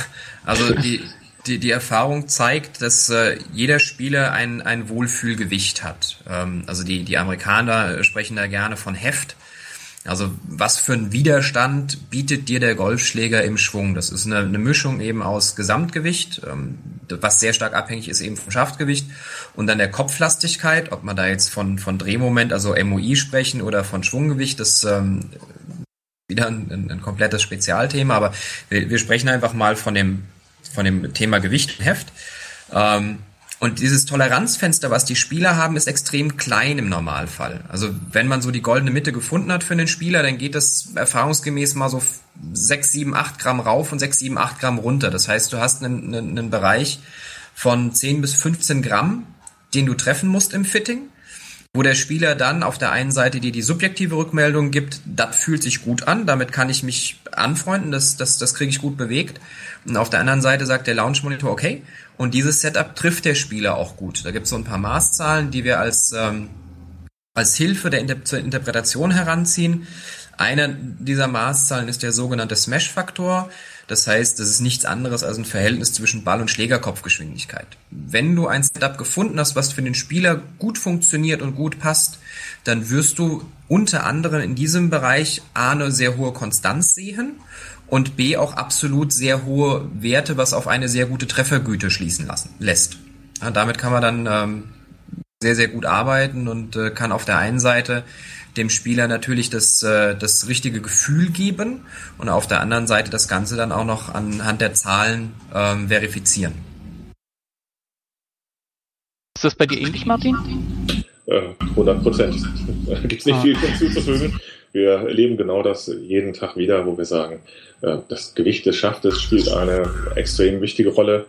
Also die, die, die Erfahrung zeigt, dass äh, jeder Spieler ein, ein Wohlfühlgewicht hat. Ähm, also die, die Amerikaner sprechen da gerne von Heft. Also was für ein Widerstand bietet dir der Golfschläger im Schwung? Das ist eine, eine Mischung eben aus Gesamtgewicht, ähm, was sehr stark abhängig ist eben vom Schaftgewicht und dann der Kopflastigkeit, ob man da jetzt von, von Drehmoment, also MOI sprechen oder von Schwunggewicht, das ähm, wieder ein, ein, ein komplettes Spezialthema, aber wir, wir sprechen einfach mal von dem, von dem Thema Gewicht und Heft. Ähm, und dieses Toleranzfenster, was die Spieler haben, ist extrem klein im Normalfall. Also wenn man so die goldene Mitte gefunden hat für einen Spieler, dann geht das erfahrungsgemäß mal so 6, 7, 8 Gramm rauf und 6, 7, 8 Gramm runter. Das heißt, du hast einen, einen, einen Bereich von 10 bis 15 Gramm, den du treffen musst im Fitting wo der Spieler dann auf der einen Seite dir die subjektive Rückmeldung gibt, das fühlt sich gut an, damit kann ich mich anfreunden, das, das, das kriege ich gut bewegt. Und auf der anderen Seite sagt der Launch Monitor, okay, und dieses Setup trifft der Spieler auch gut. Da gibt es so ein paar Maßzahlen, die wir als, ähm, als Hilfe der Inter zur Interpretation heranziehen. Einer dieser Maßzahlen ist der sogenannte Smash-Faktor. Das heißt, das ist nichts anderes als ein Verhältnis zwischen Ball- und Schlägerkopfgeschwindigkeit. Wenn du ein Setup gefunden hast, was für den Spieler gut funktioniert und gut passt, dann wirst du unter anderem in diesem Bereich A eine sehr hohe Konstanz sehen und B auch absolut sehr hohe Werte, was auf eine sehr gute Treffergüte schließen lassen, lässt. Ja, damit kann man dann ähm, sehr, sehr gut arbeiten und äh, kann auf der einen Seite dem Spieler natürlich das, äh, das richtige Gefühl geben und auf der anderen Seite das Ganze dann auch noch anhand der Zahlen ähm, verifizieren. Ist das bei dir ähnlich, Martin? 100 Prozent. Da gibt es nicht ah. viel hinzuzufügen. Wir erleben genau das jeden Tag wieder, wo wir sagen, äh, das Gewicht des Schaftes spielt eine extrem wichtige Rolle,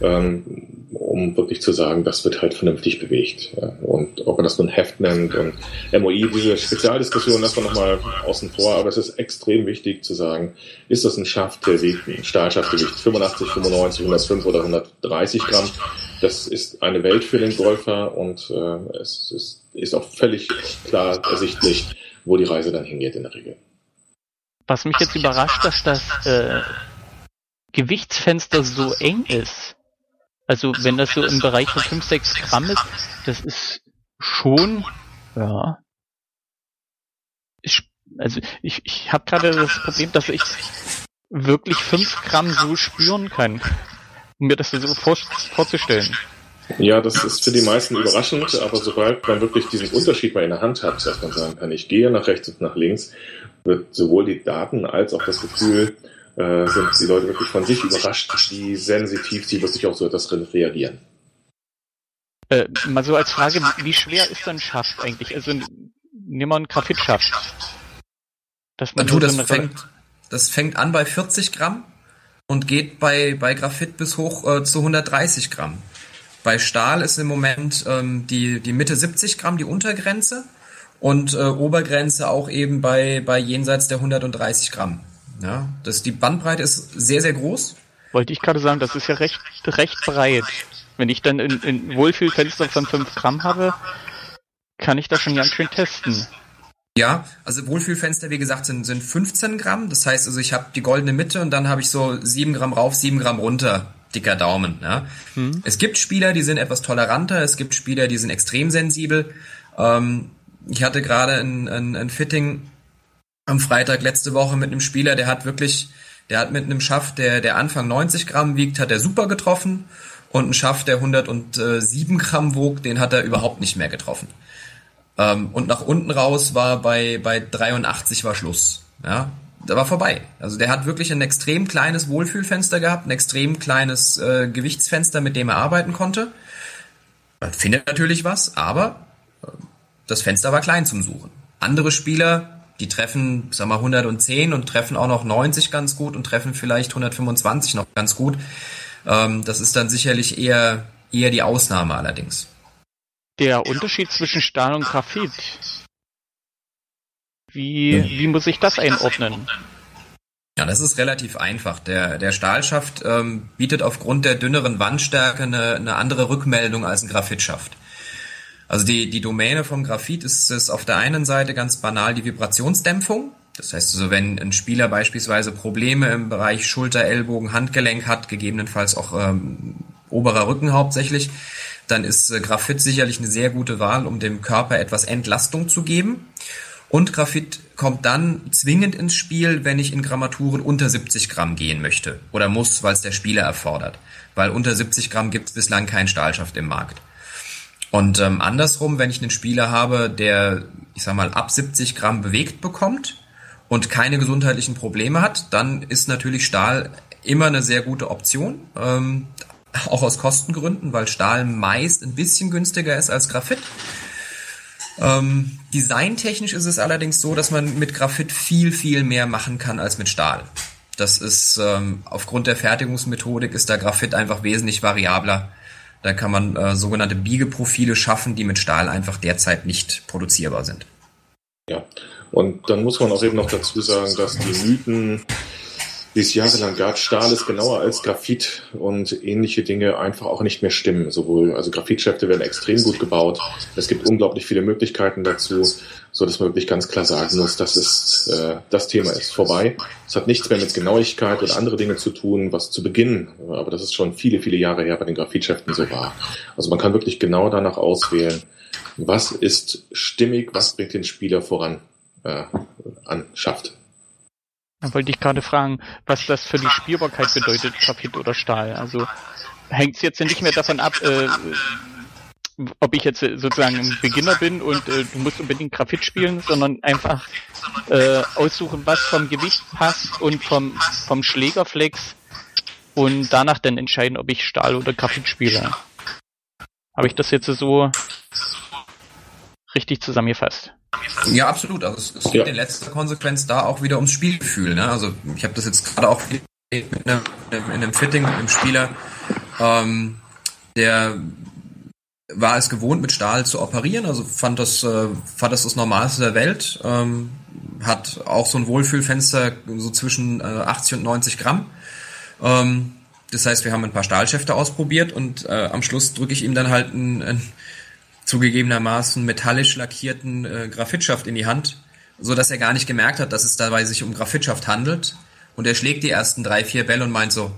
ähm, um wirklich zu sagen, das wird halt vernünftig bewegt. Und ob man das nun Heft nennt und MOI, diese Spezialdiskussion lassen wir nochmal außen vor, aber es ist extrem wichtig zu sagen, ist das ein Schaft, der wiegt ein Stahlschaftgewicht 85, 95, 105 oder 130 Gramm? Das ist eine Welt für den Golfer und äh, es ist, ist auch völlig klar ersichtlich, wo die Reise dann hingeht in der Regel. Was mich jetzt überrascht, dass das äh, Gewichtsfenster so eng ist. Also wenn das so im Bereich von 5, 6 Gramm ist, das ist schon, ja. Ich, also ich, ich habe gerade das Problem, dass ich wirklich 5 Gramm so spüren kann um mir das so vor, vorzustellen. Ja, das ist für die meisten überraschend, aber sobald man wirklich diesen Unterschied mal in der Hand hat, dass man sagen kann, ich gehe nach rechts und nach links, wird sowohl die Daten als auch das Gefühl, äh, sind die Leute wirklich von sich überrascht, wie sensitiv sie wirklich auf so etwas reagieren. Äh, mal so als Frage, wie schwer ist ein Schaft eigentlich? Also nimm mal einen Graphitschaft. Dass man du, das, fängt, das fängt an bei 40 Gramm und geht bei, bei Graphit bis hoch äh, zu 130 Gramm. Bei Stahl ist im Moment ähm, die, die Mitte 70 Gramm die Untergrenze und äh, Obergrenze auch eben bei, bei jenseits der 130 Gramm. Ja, das, die Bandbreite ist sehr, sehr groß. Wollte ich gerade sagen, das ist ja recht, recht breit. Wenn ich dann ein, Wohlfühlfenster von 5 Gramm habe, kann ich das schon ganz schön testen. Ja, also Wohlfühlfenster, wie gesagt, sind, sind 15 Gramm. Das heißt also, ich habe die goldene Mitte und dann habe ich so 7 Gramm rauf, 7 Gramm runter. Dicker Daumen. Ja. Hm. Es gibt Spieler, die sind etwas toleranter. Es gibt Spieler, die sind extrem sensibel. Ähm, ich hatte gerade ein, ein, ein Fitting am Freitag letzte Woche mit einem Spieler, der hat wirklich, der hat mit einem Schaft, der, der Anfang 90 Gramm wiegt, hat er super getroffen. Und ein Schaft, der 107 Gramm wog, den hat er überhaupt nicht mehr getroffen. Ähm, und nach unten raus war bei, bei 83 war Schluss. Ja, da war vorbei. Also der hat wirklich ein extrem kleines Wohlfühlfenster gehabt, ein extrem kleines äh, Gewichtsfenster, mit dem er arbeiten konnte. Man findet natürlich was, aber äh, das Fenster war klein zum Suchen. Andere Spieler, die treffen, sag mal, 110 und treffen auch noch 90 ganz gut und treffen vielleicht 125 noch ganz gut. Ähm, das ist dann sicherlich eher, eher die Ausnahme allerdings. Der Unterschied zwischen Stahl und Graphit. Wie, wie muss ich das einordnen? Ja, das ist relativ einfach. Der, der Stahlschaft ähm, bietet aufgrund der dünneren Wandstärke eine, eine andere Rückmeldung als ein Graphitschaft. Also die, die Domäne vom Graphit ist es auf der einen Seite ganz banal die Vibrationsdämpfung. Das heißt also, wenn ein Spieler beispielsweise Probleme im Bereich Schulter, Ellbogen, Handgelenk hat, gegebenenfalls auch ähm, oberer Rücken hauptsächlich, dann ist äh, Graphit sicherlich eine sehr gute Wahl, um dem Körper etwas Entlastung zu geben. Und Graphit kommt dann zwingend ins Spiel, wenn ich in Grammaturen unter 70 Gramm gehen möchte oder muss, weil es der Spieler erfordert. Weil unter 70 Gramm gibt es bislang keinen Stahlschaft im Markt. Und ähm, andersrum, wenn ich einen Spieler habe, der, ich sag mal, ab 70 Gramm bewegt bekommt und keine gesundheitlichen Probleme hat, dann ist natürlich Stahl immer eine sehr gute Option. Ähm, auch aus Kostengründen, weil Stahl meist ein bisschen günstiger ist als Graphit. Ähm, designtechnisch ist es allerdings so, dass man mit Graphit viel, viel mehr machen kann als mit Stahl. Das ist ähm, aufgrund der Fertigungsmethodik ist da Graphit einfach wesentlich variabler. Da kann man äh, sogenannte Biegeprofile schaffen, die mit Stahl einfach derzeit nicht produzierbar sind. Ja, und dann muss man auch eben noch dazu sagen, dass die Mythen die es jahrelang gab. Stahl ist genauer als Graphit und ähnliche Dinge einfach auch nicht mehr stimmen. Sowohl, also Graphitschäfte werden extrem gut gebaut. Es gibt unglaublich viele Möglichkeiten dazu, so dass man wirklich ganz klar sagen muss, das ist, äh, das Thema ist vorbei. Es hat nichts mehr mit Genauigkeit oder andere Dinge zu tun, was zu Beginn, aber das ist schon viele, viele Jahre her bei den Graphitschäften so war. Also man kann wirklich genau danach auswählen, was ist stimmig, was bringt den Spieler voran, äh, an, schafft. Dann wollte ich gerade fragen, was das für die Spielbarkeit bedeutet, Graphit oder Stahl. Also hängt es jetzt nicht mehr davon ab, äh, ob ich jetzt sozusagen ein Beginner bin und äh, du musst unbedingt Graphit spielen, sondern einfach äh, aussuchen, was vom Gewicht passt und vom, vom Schlägerflex und danach dann entscheiden, ob ich Stahl oder Graphit spiele. Habe ich das jetzt so richtig zusammengefasst? Ja, absolut. Also es, es geht ja. in letzter Konsequenz da auch wieder ums Spielgefühl. Ne? Also ich habe das jetzt gerade auch mit einem, in einem Fitting mit einem Spieler, ähm, der war es gewohnt, mit Stahl zu operieren, also fand das, äh, fand das das Normalste der Welt, ähm, hat auch so ein Wohlfühlfenster so zwischen äh, 80 und 90 Gramm. Ähm, das heißt, wir haben ein paar Stahlschäfte ausprobiert und äh, am Schluss drücke ich ihm dann halt einen, einen zugegebenermaßen metallisch lackierten äh, Graphitschaft in die Hand, so dass er gar nicht gemerkt hat, dass es dabei sich um Graphitschaft handelt. Und er schlägt die ersten drei, vier Bälle und meint so,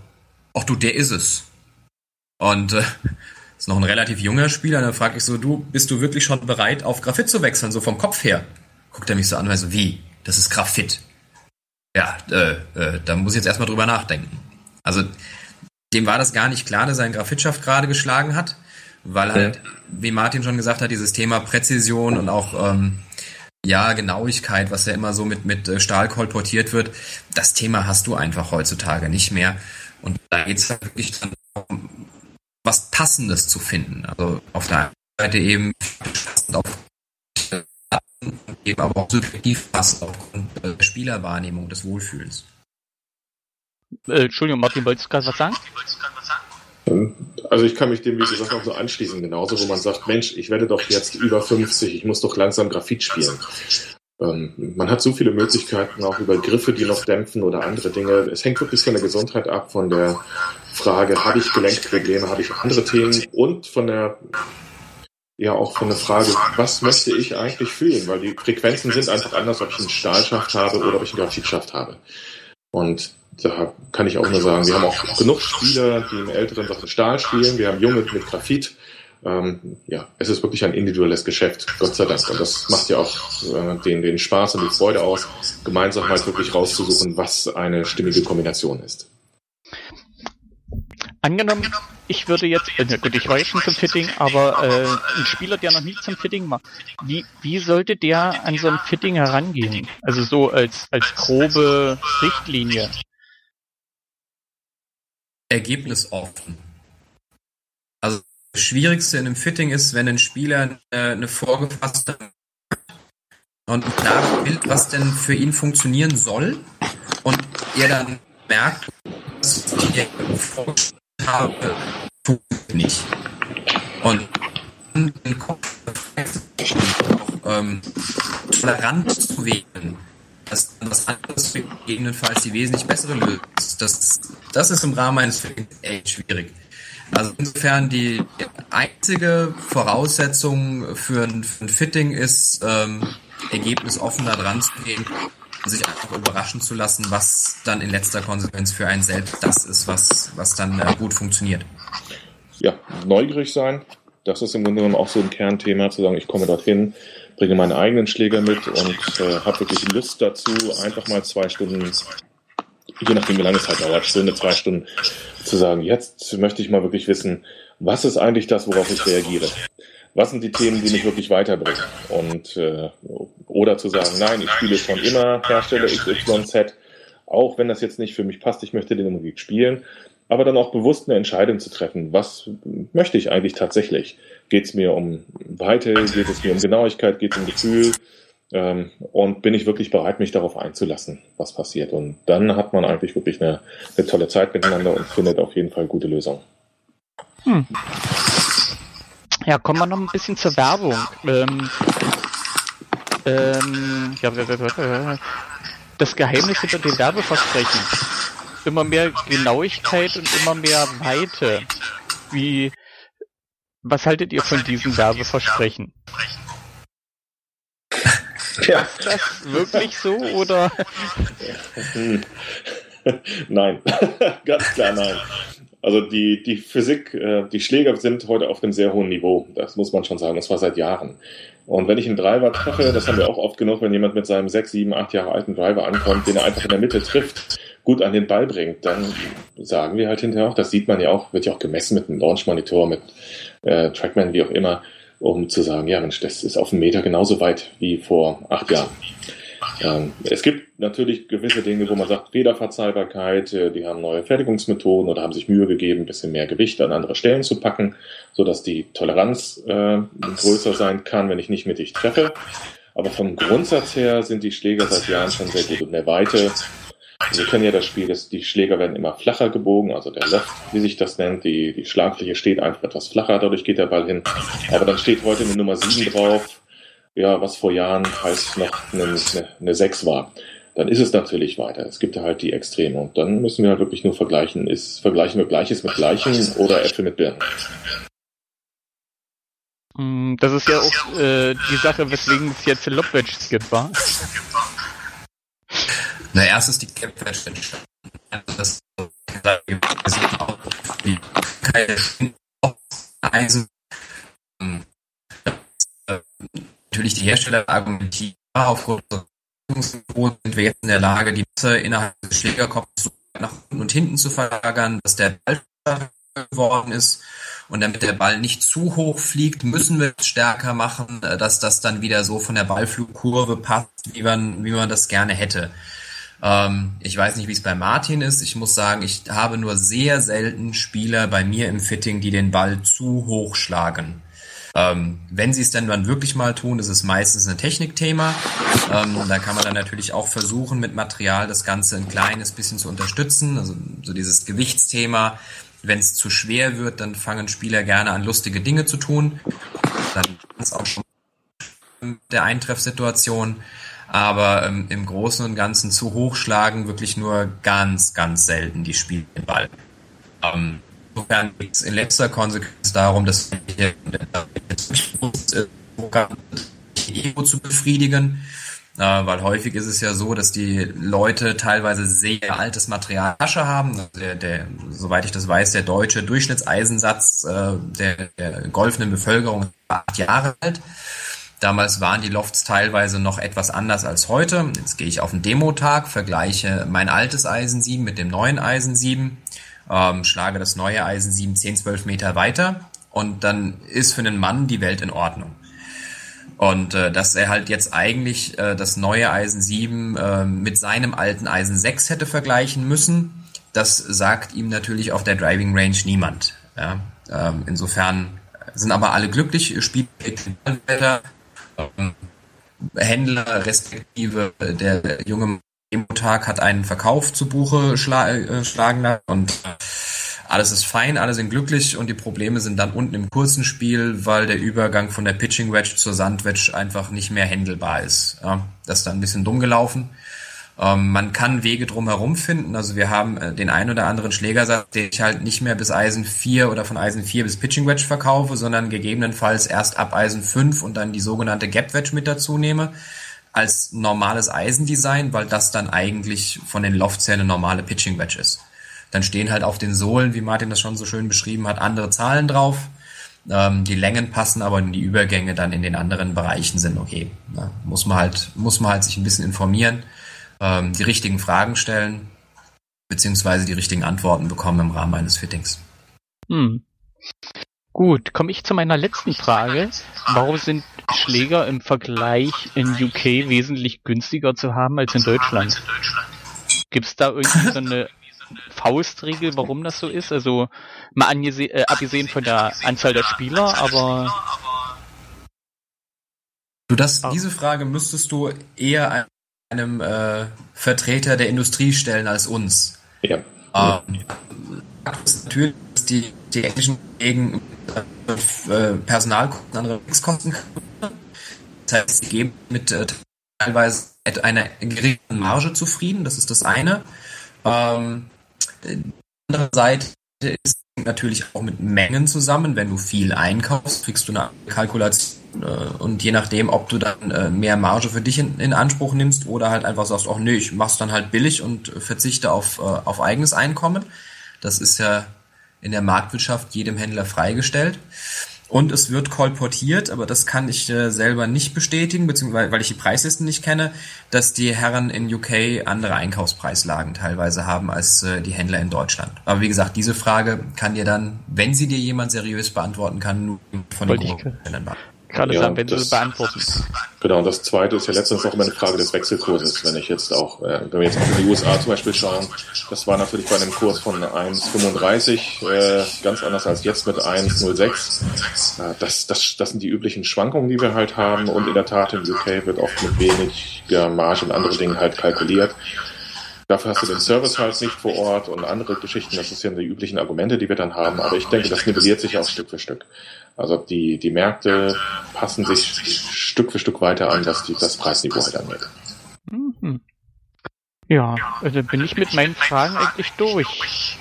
ach du, der ist es. Und äh, ist noch ein relativ junger Spieler. Dann frage ich so, du, bist du wirklich schon bereit, auf Graphit zu wechseln, so vom Kopf her? Guckt er mich so an, weil so, wie? Das ist Graphit. Ja, äh, äh, da muss ich jetzt erstmal drüber nachdenken. Also, dem war das gar nicht klar, dass er einen Graphitschaft gerade geschlagen hat, weil halt, ja. wie Martin schon gesagt hat, dieses Thema Präzision und auch, ähm, ja, Genauigkeit, was ja immer so mit, mit äh, Stahl kolportiert wird, das Thema hast du einfach heutzutage nicht mehr. Und da geht es halt wirklich dann um was Passendes zu finden. Also auf der einen Seite eben passend auf eben aber auch subjektiv passend aufgrund der Spielerwahrnehmung des Wohlfühls. Äh, Entschuldigung, Martin, wolltest du gerade was sagen? Ähm, also ich kann mich dem, wie gesagt, auch so anschließen, genauso, wo man sagt, Mensch, ich werde doch jetzt über 50, ich muss doch langsam Graphit spielen. Ähm, man hat so viele Möglichkeiten, auch über Griffe, die noch dämpfen oder andere Dinge. Es hängt wirklich von der Gesundheit ab, von der Frage, habe ich Gelenkprobleme, habe ich andere Themen und von der ja auch von der Frage, was möchte ich eigentlich fühlen? Weil die Frequenzen sind einfach anders, ob ich einen Stahlschaft habe oder ob ich einen Graphitschaft habe. Und da kann ich auch nur sagen, wir haben auch genug Spieler, die im älteren Sachen Stahl spielen. Wir haben Junge mit Graphit. Ähm, ja, es ist wirklich ein individuelles Geschäft, Gott sei Dank. Und das macht ja auch äh, den, den Spaß und die Freude aus, gemeinsam mal wirklich rauszusuchen, was eine stimmige Kombination ist. Angenommen, ich würde jetzt, äh, gut, ich war jetzt schon zum Fitting, aber äh, ein Spieler, der noch nie zum Fitting macht, wie, wie sollte der an so ein Fitting herangehen? Also so als, als grobe Richtlinie. Ergebnisoffen. Also das Schwierigste in einem Fitting ist, wenn ein Spieler eine, eine vorgefasste und klares Bild, was denn für ihn funktionieren soll und er dann merkt, dass er habe, funktioniert nicht. Und den Kopf auch ähm, tolerant zu wählen, dass dann was anderes gegebenenfalls die wesentlich bessere Lösung ist. Das, das ist im Rahmen eines Films echt schwierig. Also insofern die einzige Voraussetzung für ein, für ein Fitting ist, ähm, ergebnisoffen da dran zu gehen sich einfach überraschen zu lassen, was dann in letzter Konsequenz für einen selbst das ist, was, was dann äh, gut funktioniert. Ja, neugierig sein. Das ist im Grunde genommen auch so ein Kernthema, zu sagen, ich komme dorthin, bringe meine eigenen Schläger mit und äh, habe wirklich Lust dazu, einfach mal zwei Stunden, je nachdem wie lange es halt dauert, Stunde, zwei Stunden, zu sagen, jetzt möchte ich mal wirklich wissen, was ist eigentlich das, worauf ich reagiere was sind die Themen, die mich wirklich weiterbringen? Und äh, oder zu sagen, nein, ich spiele schon immer Hersteller XYZ, auch wenn das jetzt nicht für mich passt, ich möchte den Musik spielen, aber dann auch bewusst eine Entscheidung zu treffen, was möchte ich eigentlich tatsächlich? Geht es mir um Weite, geht es mir um Genauigkeit, geht es um Gefühl? Ähm, und bin ich wirklich bereit, mich darauf einzulassen, was passiert? Und dann hat man eigentlich wirklich eine, eine tolle Zeit miteinander und findet auf jeden Fall gute Lösungen. Hm. Ja, kommen wir noch ein bisschen zur Werbung. Ähm, ähm, das Geheimnis hinter den Werbeversprechen. Immer mehr Genauigkeit und immer mehr Weite. Wie, was haltet ihr von diesen Werbeversprechen? Ja. Ist das wirklich so oder? Nein, ganz klar nein. Also die, die Physik, äh, die Schläger sind heute auf einem sehr hohen Niveau. Das muss man schon sagen. Das war seit Jahren. Und wenn ich einen Driver treffe, das haben wir auch oft genug, wenn jemand mit seinem sechs, sieben, acht Jahre alten Driver ankommt, den er einfach in der Mitte trifft, gut an den Ball bringt, dann sagen wir halt hinterher auch, das sieht man ja auch, wird ja auch gemessen mit einem Launch-Monitor, mit äh, Trackman, wie auch immer, um zu sagen, ja Mensch, das ist auf einen Meter genauso weit wie vor acht Jahren. Ähm, es gibt natürlich gewisse Dinge, wo man sagt, Federverzeihbarkeit, äh, die haben neue Fertigungsmethoden oder haben sich Mühe gegeben, ein bisschen mehr Gewicht an andere Stellen zu packen, sodass die Toleranz äh, größer sein kann, wenn ich nicht mittig treffe. Aber vom Grundsatz her sind die Schläger seit Jahren schon sehr gut. Und der Weite, wir kennen ja das Spiel, dass die Schläger werden immer flacher gebogen, also der Loft, wie sich das nennt, die, die Schlagfläche steht einfach etwas flacher, dadurch geht der Ball hin. Aber dann steht heute eine Nummer 7 drauf, ja, was vor Jahren heißt noch eine, eine, eine 6 war. Dann ist es natürlich weiter. Es gibt ja halt die Extreme. Und dann müssen wir halt wirklich nur vergleichen, ist, vergleichen wir Gleiches mit Gleichem oder Äpfel mit Birnen. Mm, das ist ja auch äh, die Sache, weswegen es jetzt Lobwedges gibt, war. Na, erst ist die Capwedge entstanden. Das keine Eisen. Natürlich die Hersteller argumentieren, aufgrund sind wir jetzt in der Lage, die Masse innerhalb des Schlägerkopfs nach unten und hinten zu verlagern, dass der Ball geworden ist. Und damit der Ball nicht zu hoch fliegt, müssen wir es stärker machen, äh, dass das dann wieder so von der Ballflugkurve passt, wie man, wie man das gerne hätte. Ähm, ich weiß nicht, wie es bei Martin ist. Ich muss sagen, ich habe nur sehr selten Spieler bei mir im Fitting, die den Ball zu hoch schlagen. Ähm, wenn sie es denn dann wirklich mal tun, ist es meistens ein Technikthema. Ähm, da kann man dann natürlich auch versuchen, mit Material das Ganze ein kleines bisschen zu unterstützen. Also so dieses Gewichtsthema. Wenn es zu schwer wird, dann fangen Spieler gerne an, lustige Dinge zu tun. Dann ist auch schon der Eintreffsituation. Aber ähm, im Großen und Ganzen zu hoch schlagen wirklich nur ganz, ganz selten die Spieler den Ball. Ähm, Insofern geht es in letzter Konsequenz darum, dass wir Ego zu befriedigen, äh, weil häufig ist es ja so, dass die Leute teilweise sehr altes Material Tasche haben. Also der, der, soweit ich das weiß, der deutsche Durchschnittseisensatz äh, der, der golfenden Bevölkerung ist acht Jahre alt. Damals waren die Lofts teilweise noch etwas anders als heute. Jetzt gehe ich auf den Demotag, vergleiche mein altes Eisen 7 mit dem neuen Eisen 7 ähm, schlage das neue Eisen 7, 10, 12 Meter weiter und dann ist für einen Mann die Welt in Ordnung. Und äh, dass er halt jetzt eigentlich äh, das neue Eisen 7 äh, mit seinem alten Eisen 6 hätte vergleichen müssen, das sagt ihm natürlich auf der Driving Range niemand. Ja? Ähm, insofern sind aber alle glücklich, spielt ähm, Händler respektive der junge Demo-Tag hat einen Verkauf zu Buche schla äh, schlagen lassen und äh, alles ist fein, alle sind glücklich und die Probleme sind dann unten im kurzen Spiel, weil der Übergang von der Pitching Wedge zur Sand Wedge einfach nicht mehr händelbar ist. Ja, das ist dann ein bisschen dumm gelaufen. Ähm, man kann Wege drumherum finden. Also wir haben äh, den einen oder anderen Schlägersatz, den ich halt nicht mehr bis Eisen 4 oder von Eisen 4 bis Pitching Wedge verkaufe, sondern gegebenenfalls erst ab Eisen 5 und dann die sogenannte Gap Wedge mit dazu nehme als normales Eisendesign, weil das dann eigentlich von den Lofts her eine normale Pitching Wedge ist. Dann stehen halt auf den Sohlen, wie Martin das schon so schön beschrieben hat, andere Zahlen drauf. Ähm, die Längen passen, aber die Übergänge dann in den anderen Bereichen sind okay. Ja, muss man halt, muss man halt sich ein bisschen informieren, ähm, die richtigen Fragen stellen, beziehungsweise die richtigen Antworten bekommen im Rahmen eines Fittings. Hm. Gut, komme ich zu meiner letzten Frage. Warum sind Schläger im Vergleich in UK wesentlich günstiger zu haben als in Deutschland? Gibt es da irgendwie so eine Faustregel, warum das so ist? Also mal äh, abgesehen von der Anzahl der Spieler, aber du das diese Frage müsstest du eher einem äh, Vertreter der Industrie stellen als uns. Ja. Ähm, natürlich die, die englischen Kollegen äh, Personalkosten, andere Fixkosten. Das heißt, sie geben mit äh, teilweise einer geringen Marge zufrieden, das ist das eine. Ähm, andere Seite ist natürlich auch mit Mengen zusammen. Wenn du viel einkaufst, kriegst du eine Kalkulation äh, und je nachdem, ob du dann äh, mehr Marge für dich in, in, Anspruch nimmst oder halt einfach sagst, ach nee, ich mach's dann halt billig und verzichte auf, äh, auf eigenes Einkommen. Das ist ja in der Marktwirtschaft jedem Händler freigestellt. Und es wird kolportiert, aber das kann ich äh, selber nicht bestätigen, beziehungsweise weil ich die Preislisten nicht kenne, dass die Herren in UK andere Einkaufspreislagen teilweise haben als äh, die Händler in Deutschland. Aber wie gesagt, diese Frage kann dir dann, wenn sie dir jemand seriös beantworten kann, nur von den Großhändlern beantworten gerade ja, wenn das, beantworten. Genau, und das zweite ist ja letztens auch immer eine Frage des Wechselkurses. Wenn ich jetzt auch, äh, wenn wir jetzt auf die USA zum Beispiel schauen, das war natürlich bei einem Kurs von 1,35 äh, ganz anders als jetzt mit 1,06. Äh, das, das, das sind die üblichen Schwankungen, die wir halt haben. Und in der Tat im UK wird oft mit wenig Marge und anderen Dingen halt kalkuliert. Dafür hast du den Service halt nicht vor Ort und andere Geschichten. Das sind ja die üblichen Argumente, die wir dann haben. Aber ich denke, das nivelliert sich auch Stück für Stück. Also die, die Märkte passen sich Stück für Stück weiter an, was die, das Preisniveau halt angeht. Mhm. Ja, also bin ich mit meinen Fragen eigentlich durch.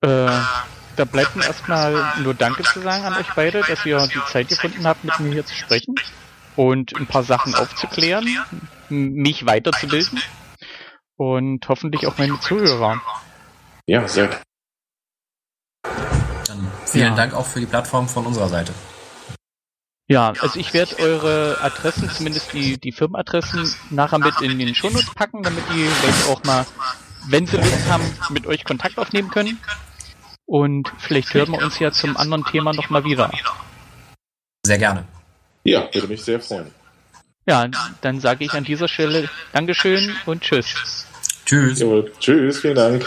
Äh, da bleibt mir erstmal nur Danke zu sagen an euch beide, dass ihr die Zeit gefunden habt, mit mir hier zu sprechen und ein paar Sachen aufzuklären, mich weiterzubilden und hoffentlich auch meine Zuhörer. Ja, sehr Vielen ja. Dank auch für die Plattform von unserer Seite. Ja, also ich werde eure Adressen, zumindest die, die Firmenadressen, nachher mit in den Shownotes packen, damit die Leute auch mal, wenn sie Lust haben, mit euch Kontakt aufnehmen können. Und vielleicht hören wir uns ja zum anderen Thema nochmal wieder. Sehr gerne. Ja, würde mich sehr freuen. Ja, dann sage ich an dieser Stelle Dankeschön und Tschüss. Tschüss. Jawohl, tschüss, vielen Dank.